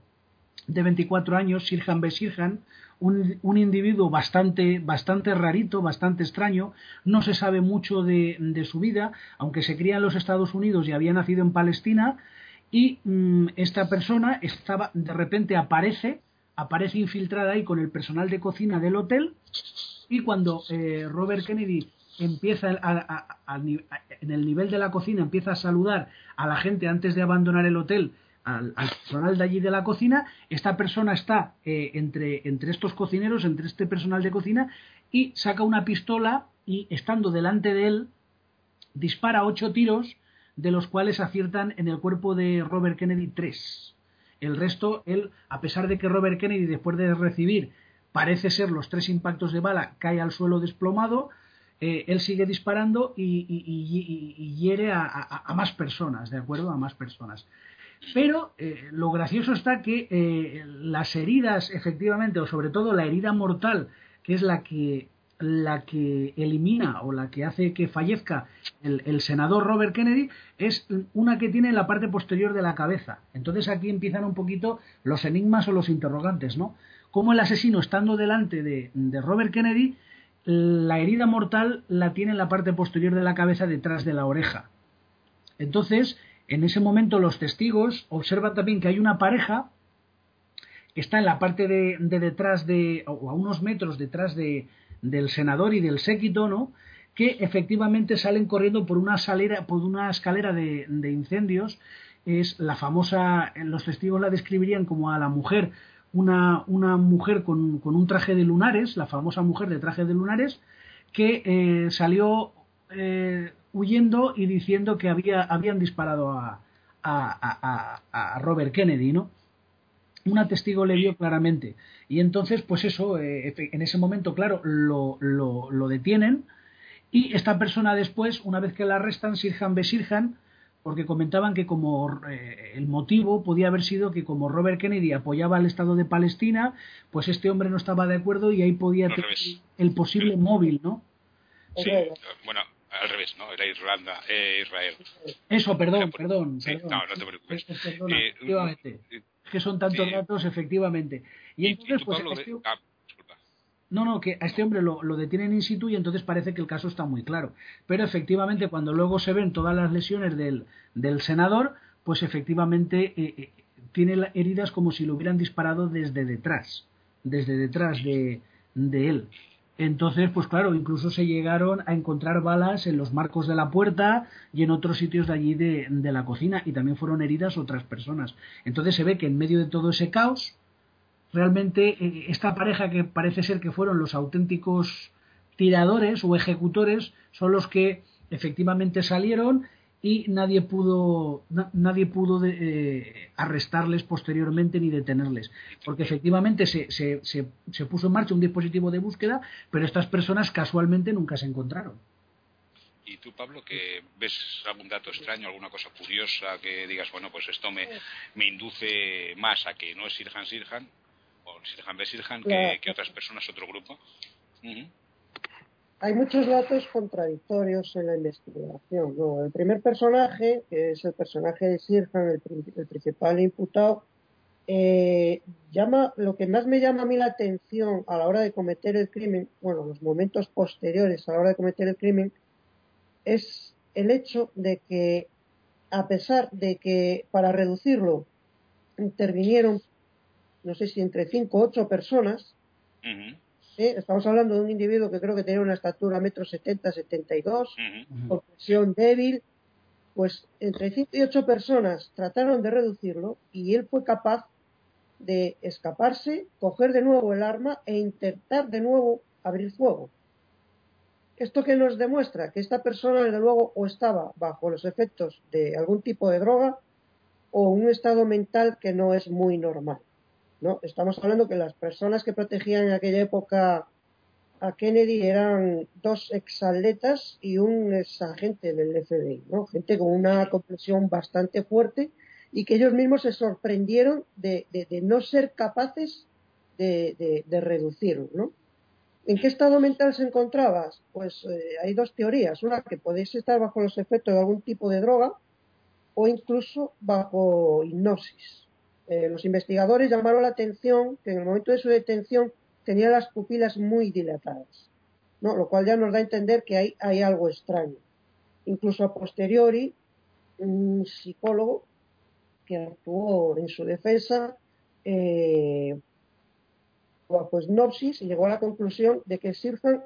Speaker 3: de 24 años, Sirhan Besirhan, un, un, individuo bastante, bastante rarito, bastante extraño, no se sabe mucho de, de, su vida, aunque se cría en los Estados Unidos y había nacido en Palestina, y mm, esta persona estaba, de repente aparece, aparece infiltrada ahí con el personal de cocina del hotel, y cuando eh, Robert Kennedy empieza en el nivel de la cocina, empieza a saludar a la gente antes de abandonar el hotel, al, personal de allí de la cocina, esta persona está eh, entre, entre estos cocineros, entre este personal de cocina, y saca una pistola y estando delante de él, dispara ocho tiros, de los cuales aciertan en el cuerpo de Robert Kennedy tres. El resto, él, a pesar de que Robert Kennedy, después de recibir, parece ser los tres impactos de bala, cae al suelo desplomado, eh, él sigue disparando y, hiere a, a, más personas, ¿de acuerdo? A más personas. Pero eh, lo gracioso está que eh, las heridas, efectivamente, o sobre todo la herida mortal, que es la que la que elimina o la que hace que fallezca el, senador Robert Kennedy es una que tiene en la parte posterior de la cabeza. Entonces aquí empiezan un poquito los enigmas o los interrogantes, ¿no? Como el asesino estando delante de, de Robert Kennedy, la herida mortal la tiene en la parte posterior de la cabeza detrás de la oreja. Entonces, en ese momento los testigos observan también que hay una pareja que está en la parte de, detrás de, o a unos metros detrás de, del senador y del séquito, ¿no? que efectivamente salen corriendo por una, salera, por una escalera de, incendios. Es la famosa, los testigos la describirían como a la mujer, una, una mujer con, con, un traje de lunares, la famosa mujer de traje de lunares, que eh, salió eh, huyendo y diciendo que había, habían disparado a, a, a, Robert Kennedy, ¿no? Una testigo le vio claramente. Y entonces, pues eso, eh, en ese momento, claro, lo, lo, lo, detienen. Y esta persona después, una vez que la arrestan, Sirhan Besirhan, porque comentaban que como eh, el motivo podía haber sido que como Robert Kennedy apoyaba al Estado de Palestina, pues este hombre no estaba de acuerdo y ahí podía tener el posible móvil, ¿no?
Speaker 2: Sí, bueno, al revés, ¿no? Era Irlanda, eh, Israel.
Speaker 3: Eso, perdón, perdón.
Speaker 2: no, no te preocupes.
Speaker 3: Eh, efectivamente. Es que son tantos datos, efectivamente. Y, entonces, pues. Este ah, no, no, que a este hombre lo, detienen in situ y entonces parece que el caso está muy claro. Pero efectivamente, cuando luego se ven todas las lesiones del, del senador, pues efectivamente eh, eh, tiene heridas como si lo hubieran disparado desde detrás, desde detrás de, de él. Entonces, pues claro, incluso se llegaron a encontrar balas en los marcos de la puerta y en otros sitios de allí de, de, la cocina y también fueron heridas otras personas. Entonces se ve que en medio de todo ese caos, realmente eh, esta pareja que parece ser que fueron los auténticos tiradores o ejecutores son los que efectivamente salieron y nadie pudo nadie pudo eh, arrestarles posteriormente ni detenerles. Porque efectivamente se, se, se, puso en marcha un dispositivo de búsqueda pero estas personas casualmente nunca se encontraron.
Speaker 2: Y tú Pablo que ves algún dato extraño alguna cosa curiosa que digas bueno pues esto me, me induce más a que no es Sirhan Sirhan o Sirhan Besirhan que, que, otras personas otro grupo
Speaker 4: hay muchos datos contradictorios en la investigación. El primer personaje, que es el personaje de Sirhan, el, principal imputado, eh, llama, lo que más me llama a mí la atención a la hora de cometer el crimen, bueno, los momentos posteriores a la hora de cometer el crimen, es el hecho de que, a pesar de que para reducirlo intervinieron, no sé si entre cinco o ocho personas, Estamos hablando de un individuo que creo que tenía una estatura metro setenta, setenta y dos, con débil. Pues entre 5 y 8 personas trataron de reducirlo y él fue capaz de escaparse, coger de nuevo el arma e intentar de nuevo abrir fuego. Esto que nos demuestra que esta persona, desde luego, o estaba bajo los efectos de algún tipo de droga o un estado mental que no es muy normal. ¿No? Estamos hablando que las personas que protegían en aquella época a Kennedy eran dos exatletas y un exagente del FBI, ¿no? Gente con una comprensión bastante fuerte y que ellos mismos se sorprendieron de, no ser capaces de, reducirlo, ¿no? ¿En qué estado mental se encontrabas? Pues eh, hay dos teorías. Una, que podéis estar bajo los efectos de algún tipo de droga o incluso bajo hipnosis. Eh, los investigadores llamaron la atención que en el momento de su detención tenía las pupilas muy dilatadas, ¿no? lo cual ya nos da a entender que hay, hay algo extraño. Incluso a posteriori, un psicólogo que actuó en su defensa eh, bajo y llegó a la conclusión de que Sirhan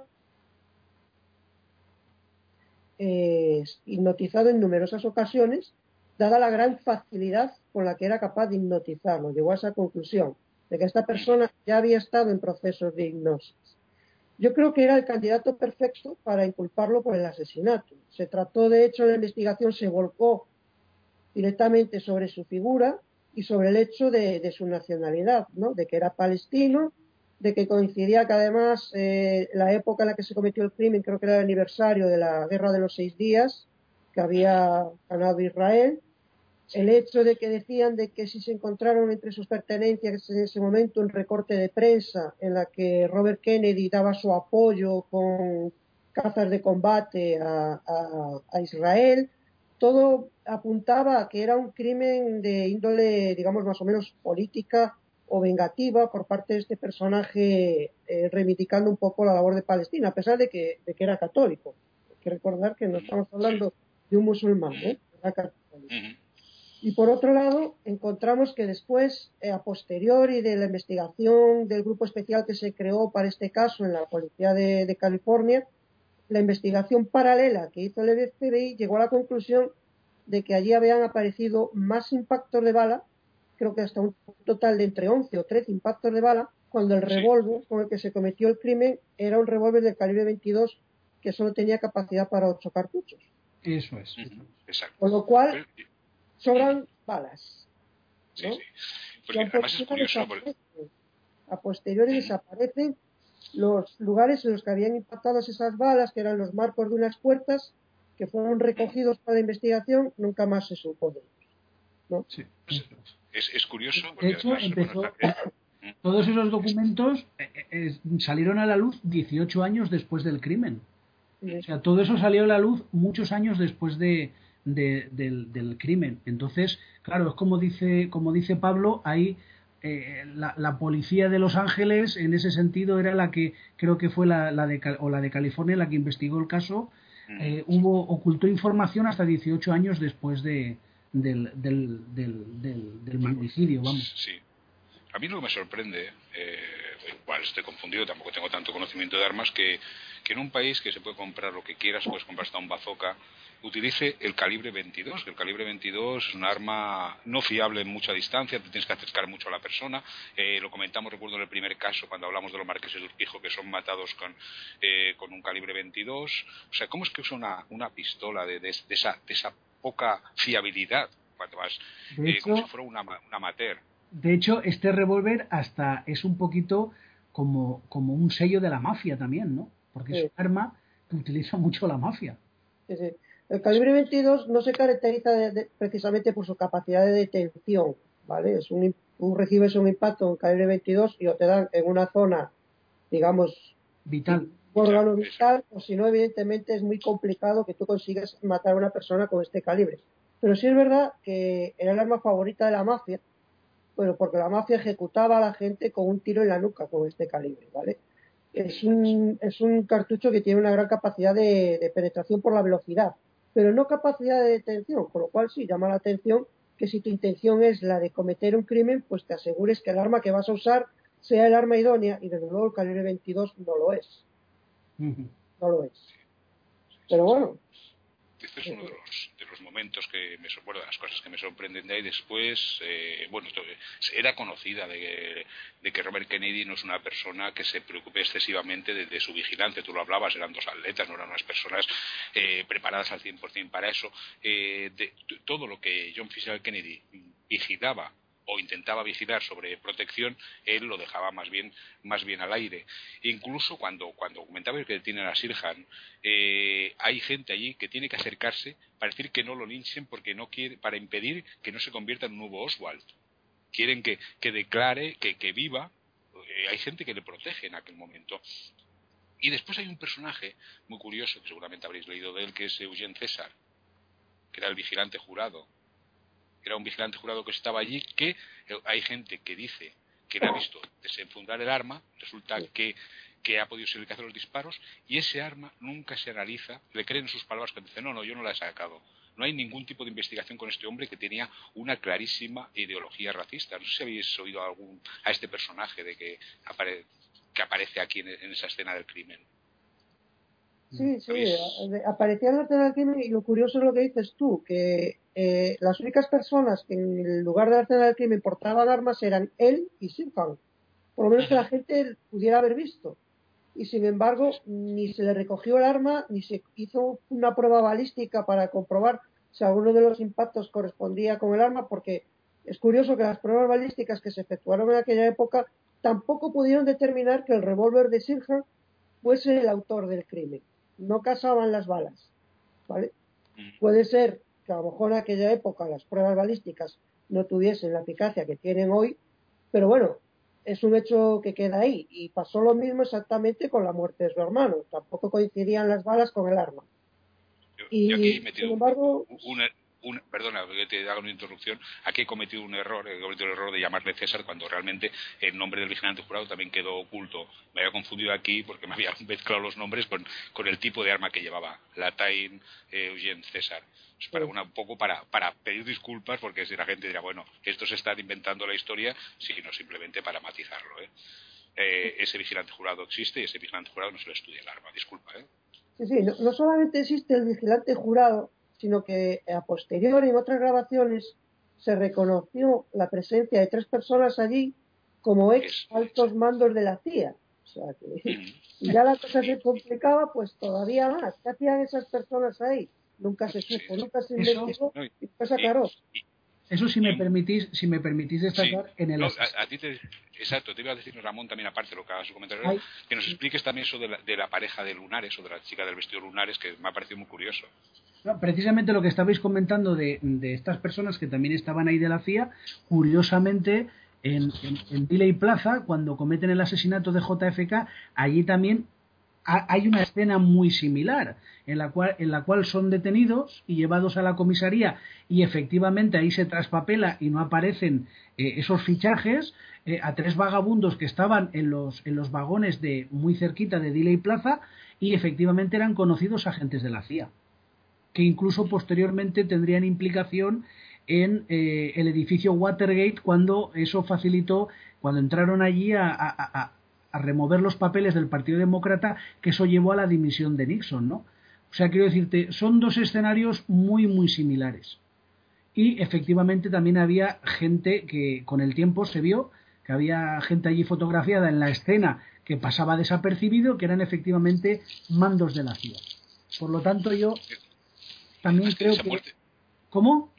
Speaker 4: eh, hipnotizado en numerosas ocasiones dada la gran facilidad con la que era capaz de hipnotizarlo. Llegó a esa conclusión de que esta persona ya había estado en procesos de hipnosis. Yo creo que era el candidato perfecto para inculparlo por el asesinato. Se trató, de hecho, la investigación se volcó directamente sobre su figura y sobre el hecho de, su nacionalidad, ¿no? de que era palestino, de que coincidía que además eh, la época en la que se cometió el crimen, creo que era el aniversario de la Guerra de los Seis Días, que había ganado Israel, el hecho de que decían de que si se encontraron entre sus pertenencias en ese momento un recorte de prensa en la que Robert Kennedy daba su apoyo con cazas de combate a, Israel, todo apuntaba a que era un crimen de índole, digamos, más o menos política o vengativa por parte de este personaje eh, reivindicando un poco la labor de Palestina, a pesar de que, de que era católico. Hay que recordar que no estamos hablando de un musulmán, ¿eh? era católico. Y por otro lado, encontramos que después, eh, a posteriori de la investigación del grupo especial que se creó para este caso en la Policía de, California, la investigación paralela que hizo el FBI llegó a la conclusión de que allí habían aparecido más impactos de bala, creo que hasta un total de entre 11 o 13 impactos de bala, cuando el revólver con el que se cometió el crimen era un revólver de calibre 22 que solo tenía capacidad para 8 cartuchos.
Speaker 3: Eso es.
Speaker 2: Exacto.
Speaker 4: Con lo cual, sobran balas.
Speaker 2: Sí, sí. Porque además es curioso.
Speaker 4: A posteriori desaparecen los lugares en los que habían impactado esas balas, que eran los marcos de unas puertas, que fueron recogidos para la investigación, nunca más se supo de ellos. ¿no?
Speaker 3: Sí.
Speaker 2: Es, es, curioso.
Speaker 3: Porque de hecho, empezó, todos esos documentos eh, eh, salieron a la luz 18 años después del crimen. O sea, todo eso salió a la luz muchos años después de, del, crimen. Entonces, claro, es como dice, como dice Pablo, ahí eh, la, policía de Los Ángeles, en ese sentido, era la que creo que fue la, la de, o la de California la que investigó el caso. Eh, hubo ocultó información hasta 18 años después de, del, del, del, del, magnicidio, vamos.
Speaker 2: Sí. A mí lo que me sorprende, eh, igual estoy confundido, tampoco tengo tanto conocimiento de armas, que, que en un país que se puede comprar lo que quieras, puedes comprar hasta un bazooka, utilice el calibre 22, que el calibre 22 es un arma no fiable en mucha distancia, te tienes que acercar mucho a la persona. Eh, lo comentamos, recuerdo en el primer caso, cuando hablamos de los marqueses de Urquijo, que son matados con, eh, con un calibre 22. O sea, ¿cómo es que usa una, una pistola de, de, esa, de esa poca fiabilidad cuando vas, eh, como si fuera una, una amateur?
Speaker 3: De hecho, este revólver hasta es un poquito como, como un sello de la mafia también, ¿no? Porque es un arma que utiliza mucho la mafia.
Speaker 4: Sí, sí. El calibre 22 no se caracteriza precisamente por su capacidad de detención, ¿vale? Es un, recibes un impacto en calibre 22 y o te dan en una zona, digamos,
Speaker 3: vital,
Speaker 4: un órgano vital, o si no, evidentemente es muy complicado que tú consigas matar a una persona con este calibre. Pero sí es verdad que era el arma favorita de la mafia, bueno, porque la mafia ejecutaba a la gente con un tiro en la nuca con este calibre, ¿vale? Es un, es un cartucho que tiene una gran capacidad de penetración por la velocidad pero no capacidad de detención, con lo cual sí llama la atención que si tu intención es la de cometer un crimen, pues te asegures que el arma que vas a usar sea el arma idónea y desde luego el calibre 22 no lo es. No lo es. Pero bueno,
Speaker 2: este es uno de los, de los momentos que me de las cosas que me sorprenden de ahí. Después, eh, bueno, era conocida de, que Robert Kennedy no es una persona que se preocupe excesivamente de, su vigilancia. Tú lo hablabas, eran dos atletas, no eran unas personas eh, preparadas al 100% para eso. Eh, de, todo lo que John Fisher Kennedy vigilaba o intentaba vigilar sobre protección, él lo dejaba más bien, más bien al aire. incluso cuando, cuando comentaba que tienen a Sirhan, eh, hay gente allí que tiene que acercarse para decir que no lo linchen porque no quiere, para impedir que no se convierta en un nuevo Oswald. Quieren que, que declare, que, que viva. Eh, hay gente que le protege en aquel momento. Y después hay un personaje muy curioso, que seguramente habréis leído de él, que es Eugene César, que era el vigilante jurado era un vigilante jurado que estaba allí, que eh, hay gente que dice que le ha visto desenfundar el arma, resulta que, que ha podido ser el que hace los disparos, y ese arma nunca se analiza, le creen sus palabras que dice, no, no, yo no la he sacado. No hay ningún tipo de investigación con este hombre que tenía una clarísima ideología racista. No sé si habéis oído algún, a este personaje de que, que aparece aquí en esa escena del crimen.
Speaker 4: Sí, sí, aparecía en el crimen y lo curioso es lo que dices tú, que eh, las únicas personas que en el lugar de del crimen portaban armas eran él y Sirhan. Por lo menos que la gente pudiera haber visto. Y sin embargo, ni se le recogió el arma, ni se hizo una prueba balística para comprobar si alguno de los impactos correspondía con el arma, porque es curioso que las pruebas balísticas que se efectuaron en aquella época tampoco pudieron determinar que el revólver de Sirhan fuese el autor del crimen no casaban las balas, ¿vale? Puede ser que a lo mejor en aquella época las pruebas balísticas no tuviesen la eficacia que tienen hoy, pero bueno, es un hecho que queda ahí. Y pasó lo mismo exactamente con la muerte de su hermano. Tampoco coincidían las balas con el arma.
Speaker 2: y, sin embargo, perdona que te haga una interrupción, aquí he cometido un error, he cometido el error de llamarle César cuando realmente el nombre del vigilante jurado también quedó oculto. Me había confundido aquí porque me había mezclado los nombres con, con el tipo de arma que llevaba, la Tain eh, Eugene César. para una, un poco para, para pedir disculpas porque si la gente dirá, bueno, estos están inventando la historia, sino simplemente para matizarlo. ¿eh? Eh, ese vigilante jurado existe y ese vigilante jurado no se le estudia el arma, disculpa. ¿eh?
Speaker 4: Sí, sí, no solamente existe el vigilante jurado, sino que a posteriori en otras grabaciones se reconoció la presencia de tres personas allí como ex altos mandos de la CIA. O sea que ya la cosa se complicaba, pues todavía más. ¿Qué hacían esas personas ahí? Nunca se supo, nunca se investigó y nunca se aclaró.
Speaker 3: Eso si me permitís, si me permitís destacar en el...
Speaker 2: a, ti te, exacto, te iba a decir Ramón también aparte de lo que haga su comentario, que nos expliques también eso de la, de la, pareja de lunares o de la chica del vestido lunares, que me ha parecido muy curioso.
Speaker 3: precisamente lo que estabais comentando de, de, estas personas que también estaban ahí de la CIA, curiosamente en, en, Plaza, cuando cometen el asesinato de JFK, allí también hay una escena muy similar en la cual en la cual son detenidos y llevados a la comisaría y efectivamente ahí se traspapela y no aparecen eh, esos fichajes eh, a tres vagabundos que estaban en los en los vagones de muy cerquita de Diley Plaza y efectivamente eran conocidos agentes de la CIA que incluso posteriormente tendrían implicación en eh, el edificio Watergate cuando eso facilitó cuando entraron allí a remover los papeles del Partido Demócrata, que eso llevó a la dimisión de Nixon, ¿no? O sea, quiero decirte, son dos escenarios muy, muy similares. Y efectivamente también había gente que con el tiempo se vio que había gente allí fotografiada en la escena que pasaba desapercibido, que eran efectivamente mandos de la CIA. Por lo tanto, yo también creo que... ¿Cómo?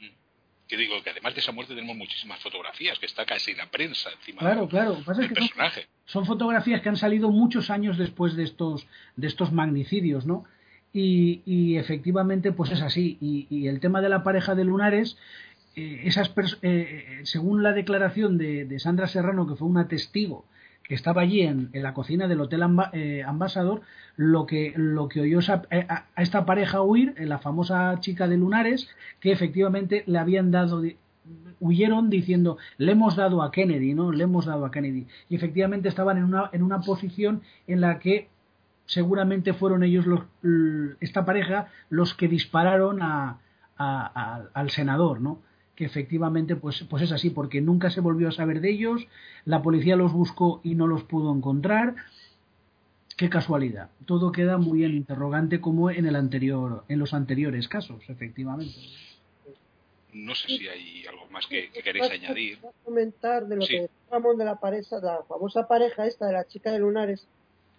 Speaker 2: Que digo que además de esa muerte tenemos muchísimas fotografías que está casi en la prensa encima
Speaker 3: claro, claro. Pasa del personaje. Son, fotografías que han salido muchos años después de estos de estos magnicidios, ¿no? Y, y efectivamente, pues es así. Y, el tema de la pareja de lunares, eh, esas eh, eh, según la declaración de, de Sandra Serrano, que fue una testigo que estaba allí en, la cocina del Hotel eh, Ambasador, lo que, lo que oyó eh, a, esta pareja huir, eh, la famosa chica de Lunares, que efectivamente le habían dado, huyeron diciendo, le hemos dado a Kennedy, ¿no? Le hemos dado a Kennedy. Y efectivamente estaban en una, en una posición en la que seguramente fueron ellos, los, esta pareja, los que dispararon a, al senador, ¿no? Que efectivamente pues, pues es así, porque nunca se volvió a saber de ellos, la policía los buscó y no los pudo encontrar. Qué casualidad. Todo queda muy en interrogante como en el anterior, en los anteriores casos, efectivamente.
Speaker 2: No sé si hay algo más que, queréis añadir.
Speaker 4: comentar de lo que hablamos de la pareja, la famosa pareja esta de la chica de Lunares,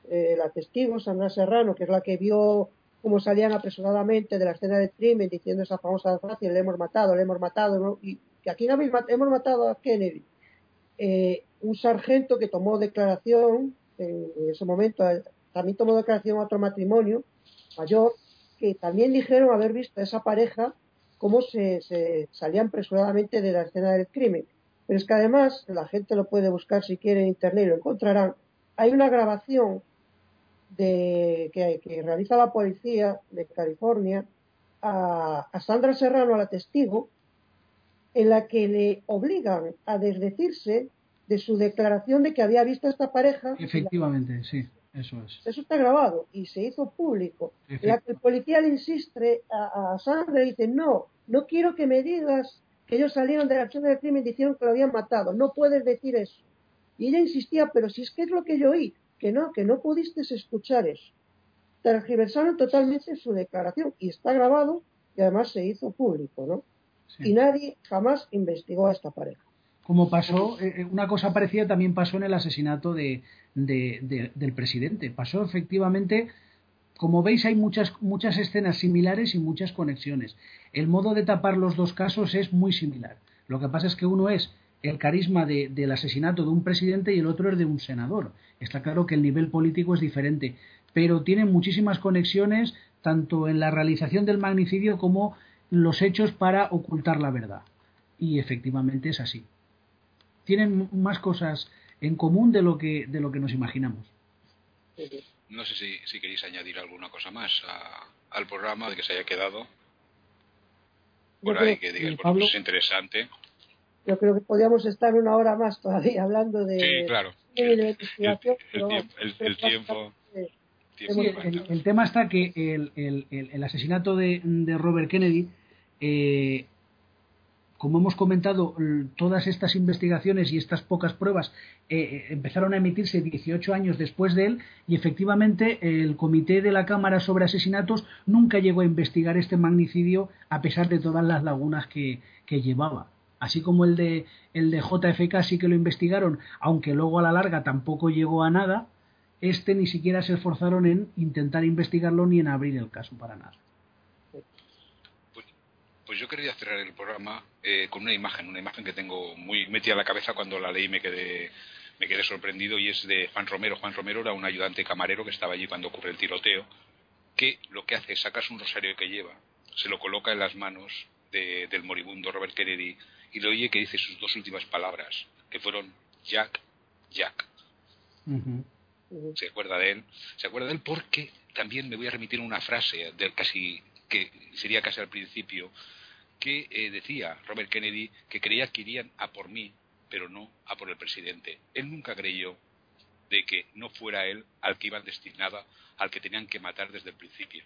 Speaker 4: eh, la testigo Sandra Serrano, que es la que vio como salían apresuradamente de la escena del crimen diciendo esa famosa frase, le hemos matado, le hemos matado, y que aquí hemos matado a Kennedy. Eh, un sargento que tomó declaración en ese momento, eh, también tomó declaración a otro matrimonio mayor, que también dijeron haber visto a esa pareja cómo se, se salían apresuradamente de la escena del crimen. Pero es que además, la gente lo puede buscar si quiere en internet y lo encontrarán, hay una grabación de, que, realiza la policía de California a, Sandra Serrano, a la testigo, en la que le obligan a desdecirse de su declaración de que había visto a esta pareja.
Speaker 3: Efectivamente, sí, eso es.
Speaker 4: Eso está grabado y se hizo público. En la que el policía le insiste a, Sandra y dice, no, no quiero que me digas que ellos salieron de la acción del crimen y dijeron que lo habían matado, no puedes decir eso. Y ella insistía, pero si es que es lo que yo oí, que no, que no pudiste escuchar eso. Tergiversaron totalmente su declaración y está grabado y además se hizo público, ¿no? Y nadie jamás investigó a esta pareja.
Speaker 3: Como pasó, eh, eh, una cosa parecida también pasó en el asesinato de, del presidente. Pasó efectivamente, como veis, hay muchas, muchas escenas similares y muchas conexiones. El modo de tapar los dos casos es muy similar. Lo que pasa es que uno es el carisma del asesinato de un presidente y el otro es de un senador. Está claro que el nivel político es diferente, pero tienen muchísimas conexiones tanto en la realización del magnicidio como los hechos para ocultar la verdad. Y efectivamente es así. Tienen más cosas en común de lo que, de lo que nos imaginamos.
Speaker 2: No sé si, queréis añadir alguna cosa más al programa de que se haya quedado por ahí, que digáis, pues es interesante
Speaker 4: yo creo que podríamos estar una hora más todavía hablando de,
Speaker 2: sí, claro.
Speaker 4: el,
Speaker 2: tiempo,
Speaker 3: el, tema está que el, asesinato de, de, Robert Kennedy eh, como hemos comentado, todas estas investigaciones y estas pocas pruebas eh, eh, empezaron a emitirse 18 años después de él y efectivamente el Comité de la Cámara sobre Asesinatos nunca llegó a investigar este magnicidio a pesar de todas las lagunas que llevaba así como el de, el de JFK sí que lo investigaron, aunque luego a la larga tampoco llegó a nada, este ni siquiera se esforzaron en intentar investigarlo ni en abrir el caso para nada.
Speaker 2: Pues, pues yo quería cerrar el programa eh, con una imagen, una imagen que tengo muy metida en la cabeza cuando la leí me quedé, me quedé sorprendido y es de Juan Romero. Juan Romero era un ayudante camarero que estaba allí cuando ocurre el tiroteo, que lo que hace es sacarse un rosario que lleva, se lo coloca en las manos del moribundo Robert Kennedy y le oye que dice sus dos últimas palabras, que fueron Jack, Jack. se acuerda de él, se acuerda de él porque también me voy a remitir a una frase del casi que sería casi al principio que eh, decía Robert Kennedy que creía que irían a por mí, pero no a por el presidente. Él nunca creyó de que no fuera él al que iban destinada, al que tenían que matar desde el principio.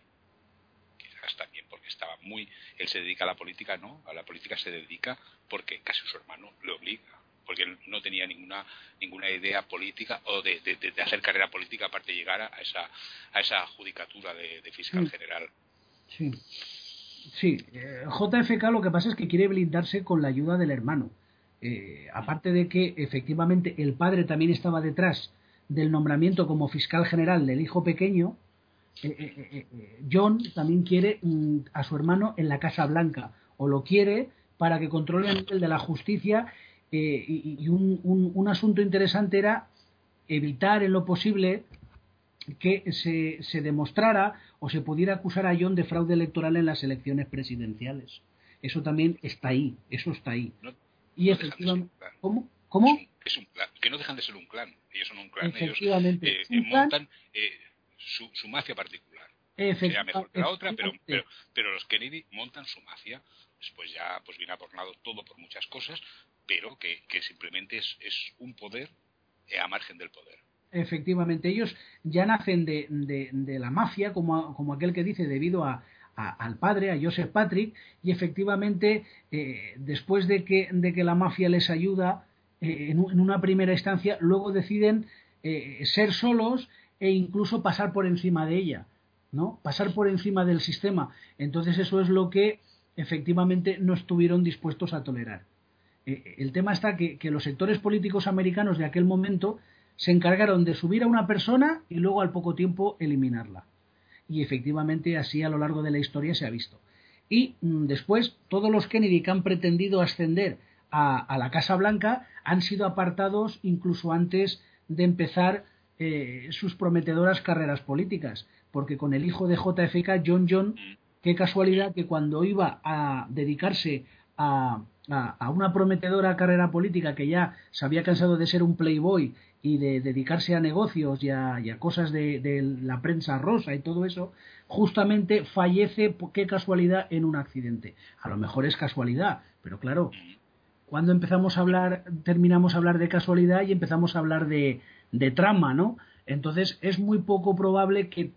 Speaker 2: También porque estaba muy, él se dedica a la política, no, a la política se dedica porque casi su hermano le obliga porque él no tenía ninguna ninguna idea política o de, hacer carrera política aparte de llegar a esa a esa judicatura de, fiscal mm. general.
Speaker 3: Sí. Sí, eh, JFK lo que pasa es que quiere blindarse con la ayuda del hermano. Eh, aparte de que efectivamente el padre también estaba detrás del nombramiento como fiscal general del hijo pequeño, John también quiere mm, a su hermano en la Casa Blanca, o lo quiere para que controle el de la justicia eh, y, un, asunto interesante era evitar en lo posible que se, se, demostrara o se pudiera acusar a John de fraude electoral en las elecciones presidenciales. Eso también está ahí, eso está ahí. y efectivamente, ¿cómo? ¿Cómo?
Speaker 2: Es un, que no dejan de ser un clan. Ellos son un clan. Efectivamente. Ellos eh, montan eh, su, su, mafia particular. Sea mejor que la otra, pero, pero, pero, los Kennedy montan su mafia. Después ya pues viene apornado todo por muchas cosas, pero que, simplemente es, un poder a margen del poder.
Speaker 3: Efectivamente, ellos ya nacen de, de, la mafia, como, como, aquel que dice, debido a, al padre, a Joseph Patrick, y efectivamente, eh, después de que, de que la mafia les ayuda eh, en, una primera instancia, luego deciden eh, ser solos e incluso pasar por encima de ella, ¿no? Pasar por encima del sistema. Entonces eso es lo que efectivamente no estuvieron dispuestos a tolerar. Eh, el tema está que, los sectores políticos americanos de aquel momento se encargaron de subir a una persona y luego al poco tiempo eliminarla. Y efectivamente así a lo largo de la historia se ha visto. Y mm, después todos los Kennedy que han pretendido ascender a, la Casa Blanca han sido apartados incluso antes de empezar eh, sus prometedoras carreras políticas. Porque con el hijo de JFK, John John, qué casualidad que cuando iba a dedicarse a, a, una prometedora carrera política que ya se había cansado de ser un playboy y de dedicarse a negocios y a, cosas de, la prensa rosa y todo eso, justamente fallece, qué casualidad, en un accidente. A lo mejor es casualidad, pero claro, cuando empezamos a hablar, terminamos a hablar de casualidad y empezamos a hablar de, de trama, ¿no? Entonces es muy poco probable que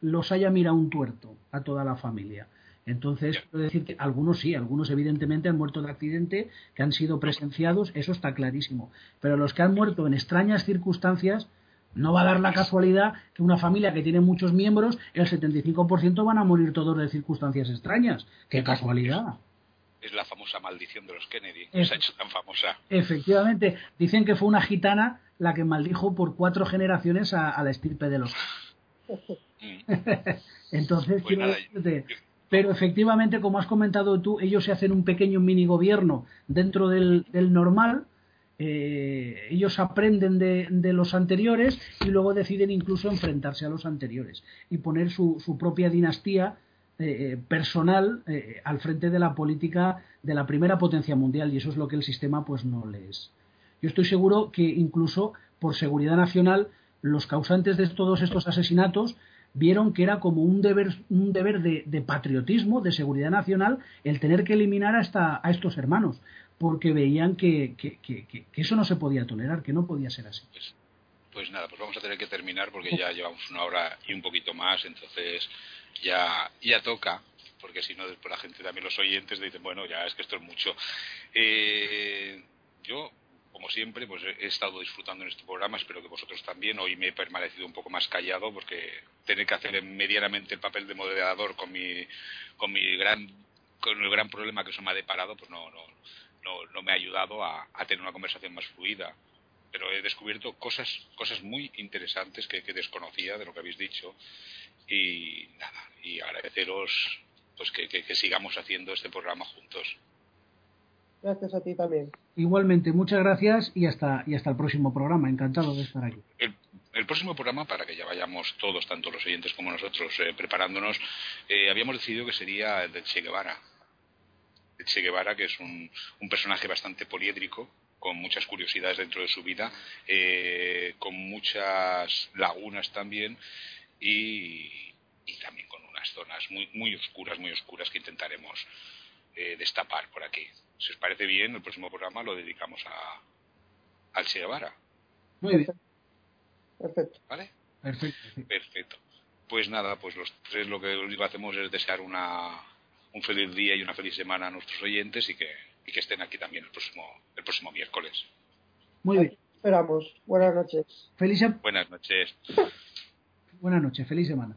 Speaker 3: los haya mirado un tuerto a toda la familia. Entonces, quiero decir que algunos sí, algunos evidentemente han muerto de accidente, que han sido presenciados, eso está clarísimo. Pero los que han muerto en extrañas circunstancias, no va a dar la casualidad que una familia que tiene muchos miembros, el 75% van a morir todos de circunstancias extrañas. ¡Qué casualidad!
Speaker 2: Es la famosa maldición de los Kennedy, se ha hecho tan famosa.
Speaker 3: Efectivamente, dicen que fue una gitana la que maldijo por cuatro generaciones a, la estirpe de los. Mm. Entonces, pues pero efectivamente, como has comentado tú, ellos se hacen un pequeño mini gobierno dentro del, normal, eh, ellos aprenden de, los anteriores y luego deciden incluso enfrentarse a los anteriores y poner su, propia dinastía eh, personal eh, al frente de la política de la primera potencia mundial y eso es lo que el sistema pues no les. Yo estoy seguro que incluso por seguridad nacional los causantes de todos estos asesinatos vieron que era como un deber, un deber de, patriotismo, de seguridad nacional, el tener que eliminar a, a estos hermanos, porque veían que, eso no se podía tolerar, que no podía ser así.
Speaker 2: Pues, nada, pues vamos a tener que terminar porque ya llevamos una hora y un poquito más, entonces ya, ya toca porque si no después la gente también los oyentes dicen bueno ya es que esto es mucho eh, yo como siempre, pues he estado disfrutando en este programa, espero que vosotros también. Hoy me he permanecido un poco más callado porque tener que hacer medianamente el papel de moderador con mi, con mi gran, con el gran problema que eso me ha deparado, pues no, no, no, no me ha ayudado a, tener una conversación más fluida. Pero he descubierto cosas, cosas muy interesantes que, desconocía de lo que habéis dicho y nada, y agradeceros pues que sigamos haciendo este programa juntos.
Speaker 4: Gracias a ti también.
Speaker 3: Igualmente, muchas gracias y hasta, y hasta el próximo programa. Encantado de estar aquí.
Speaker 2: El, próximo programa, para que ya vayamos todos, tanto los oyentes como nosotros, eh, preparándonos, eh, habíamos decidido que sería el de Che Guevara. El Che Guevara, que es un, un personaje bastante poliédrico, con muchas curiosidades dentro de su vida, eh, con muchas lagunas también y, también con unas zonas muy, muy oscuras, muy oscuras que intentaremos eh, destapar por aquí. Si os parece bien, el próximo programa lo dedicamos a, al Che Guevara.
Speaker 3: Muy bien.
Speaker 4: Perfecto.
Speaker 2: ¿Vale?
Speaker 3: Perfecto.
Speaker 2: Perfecto. Pues nada, pues los tres lo que hacemos es desear una, un feliz día y una feliz semana a nuestros oyentes y que, y que estén aquí también el próximo, el próximo miércoles.
Speaker 3: Muy bien.
Speaker 4: Esperamos. Buenas noches.
Speaker 3: Feliz
Speaker 2: Buenas noches.
Speaker 3: Buenas noches. Feliz semana.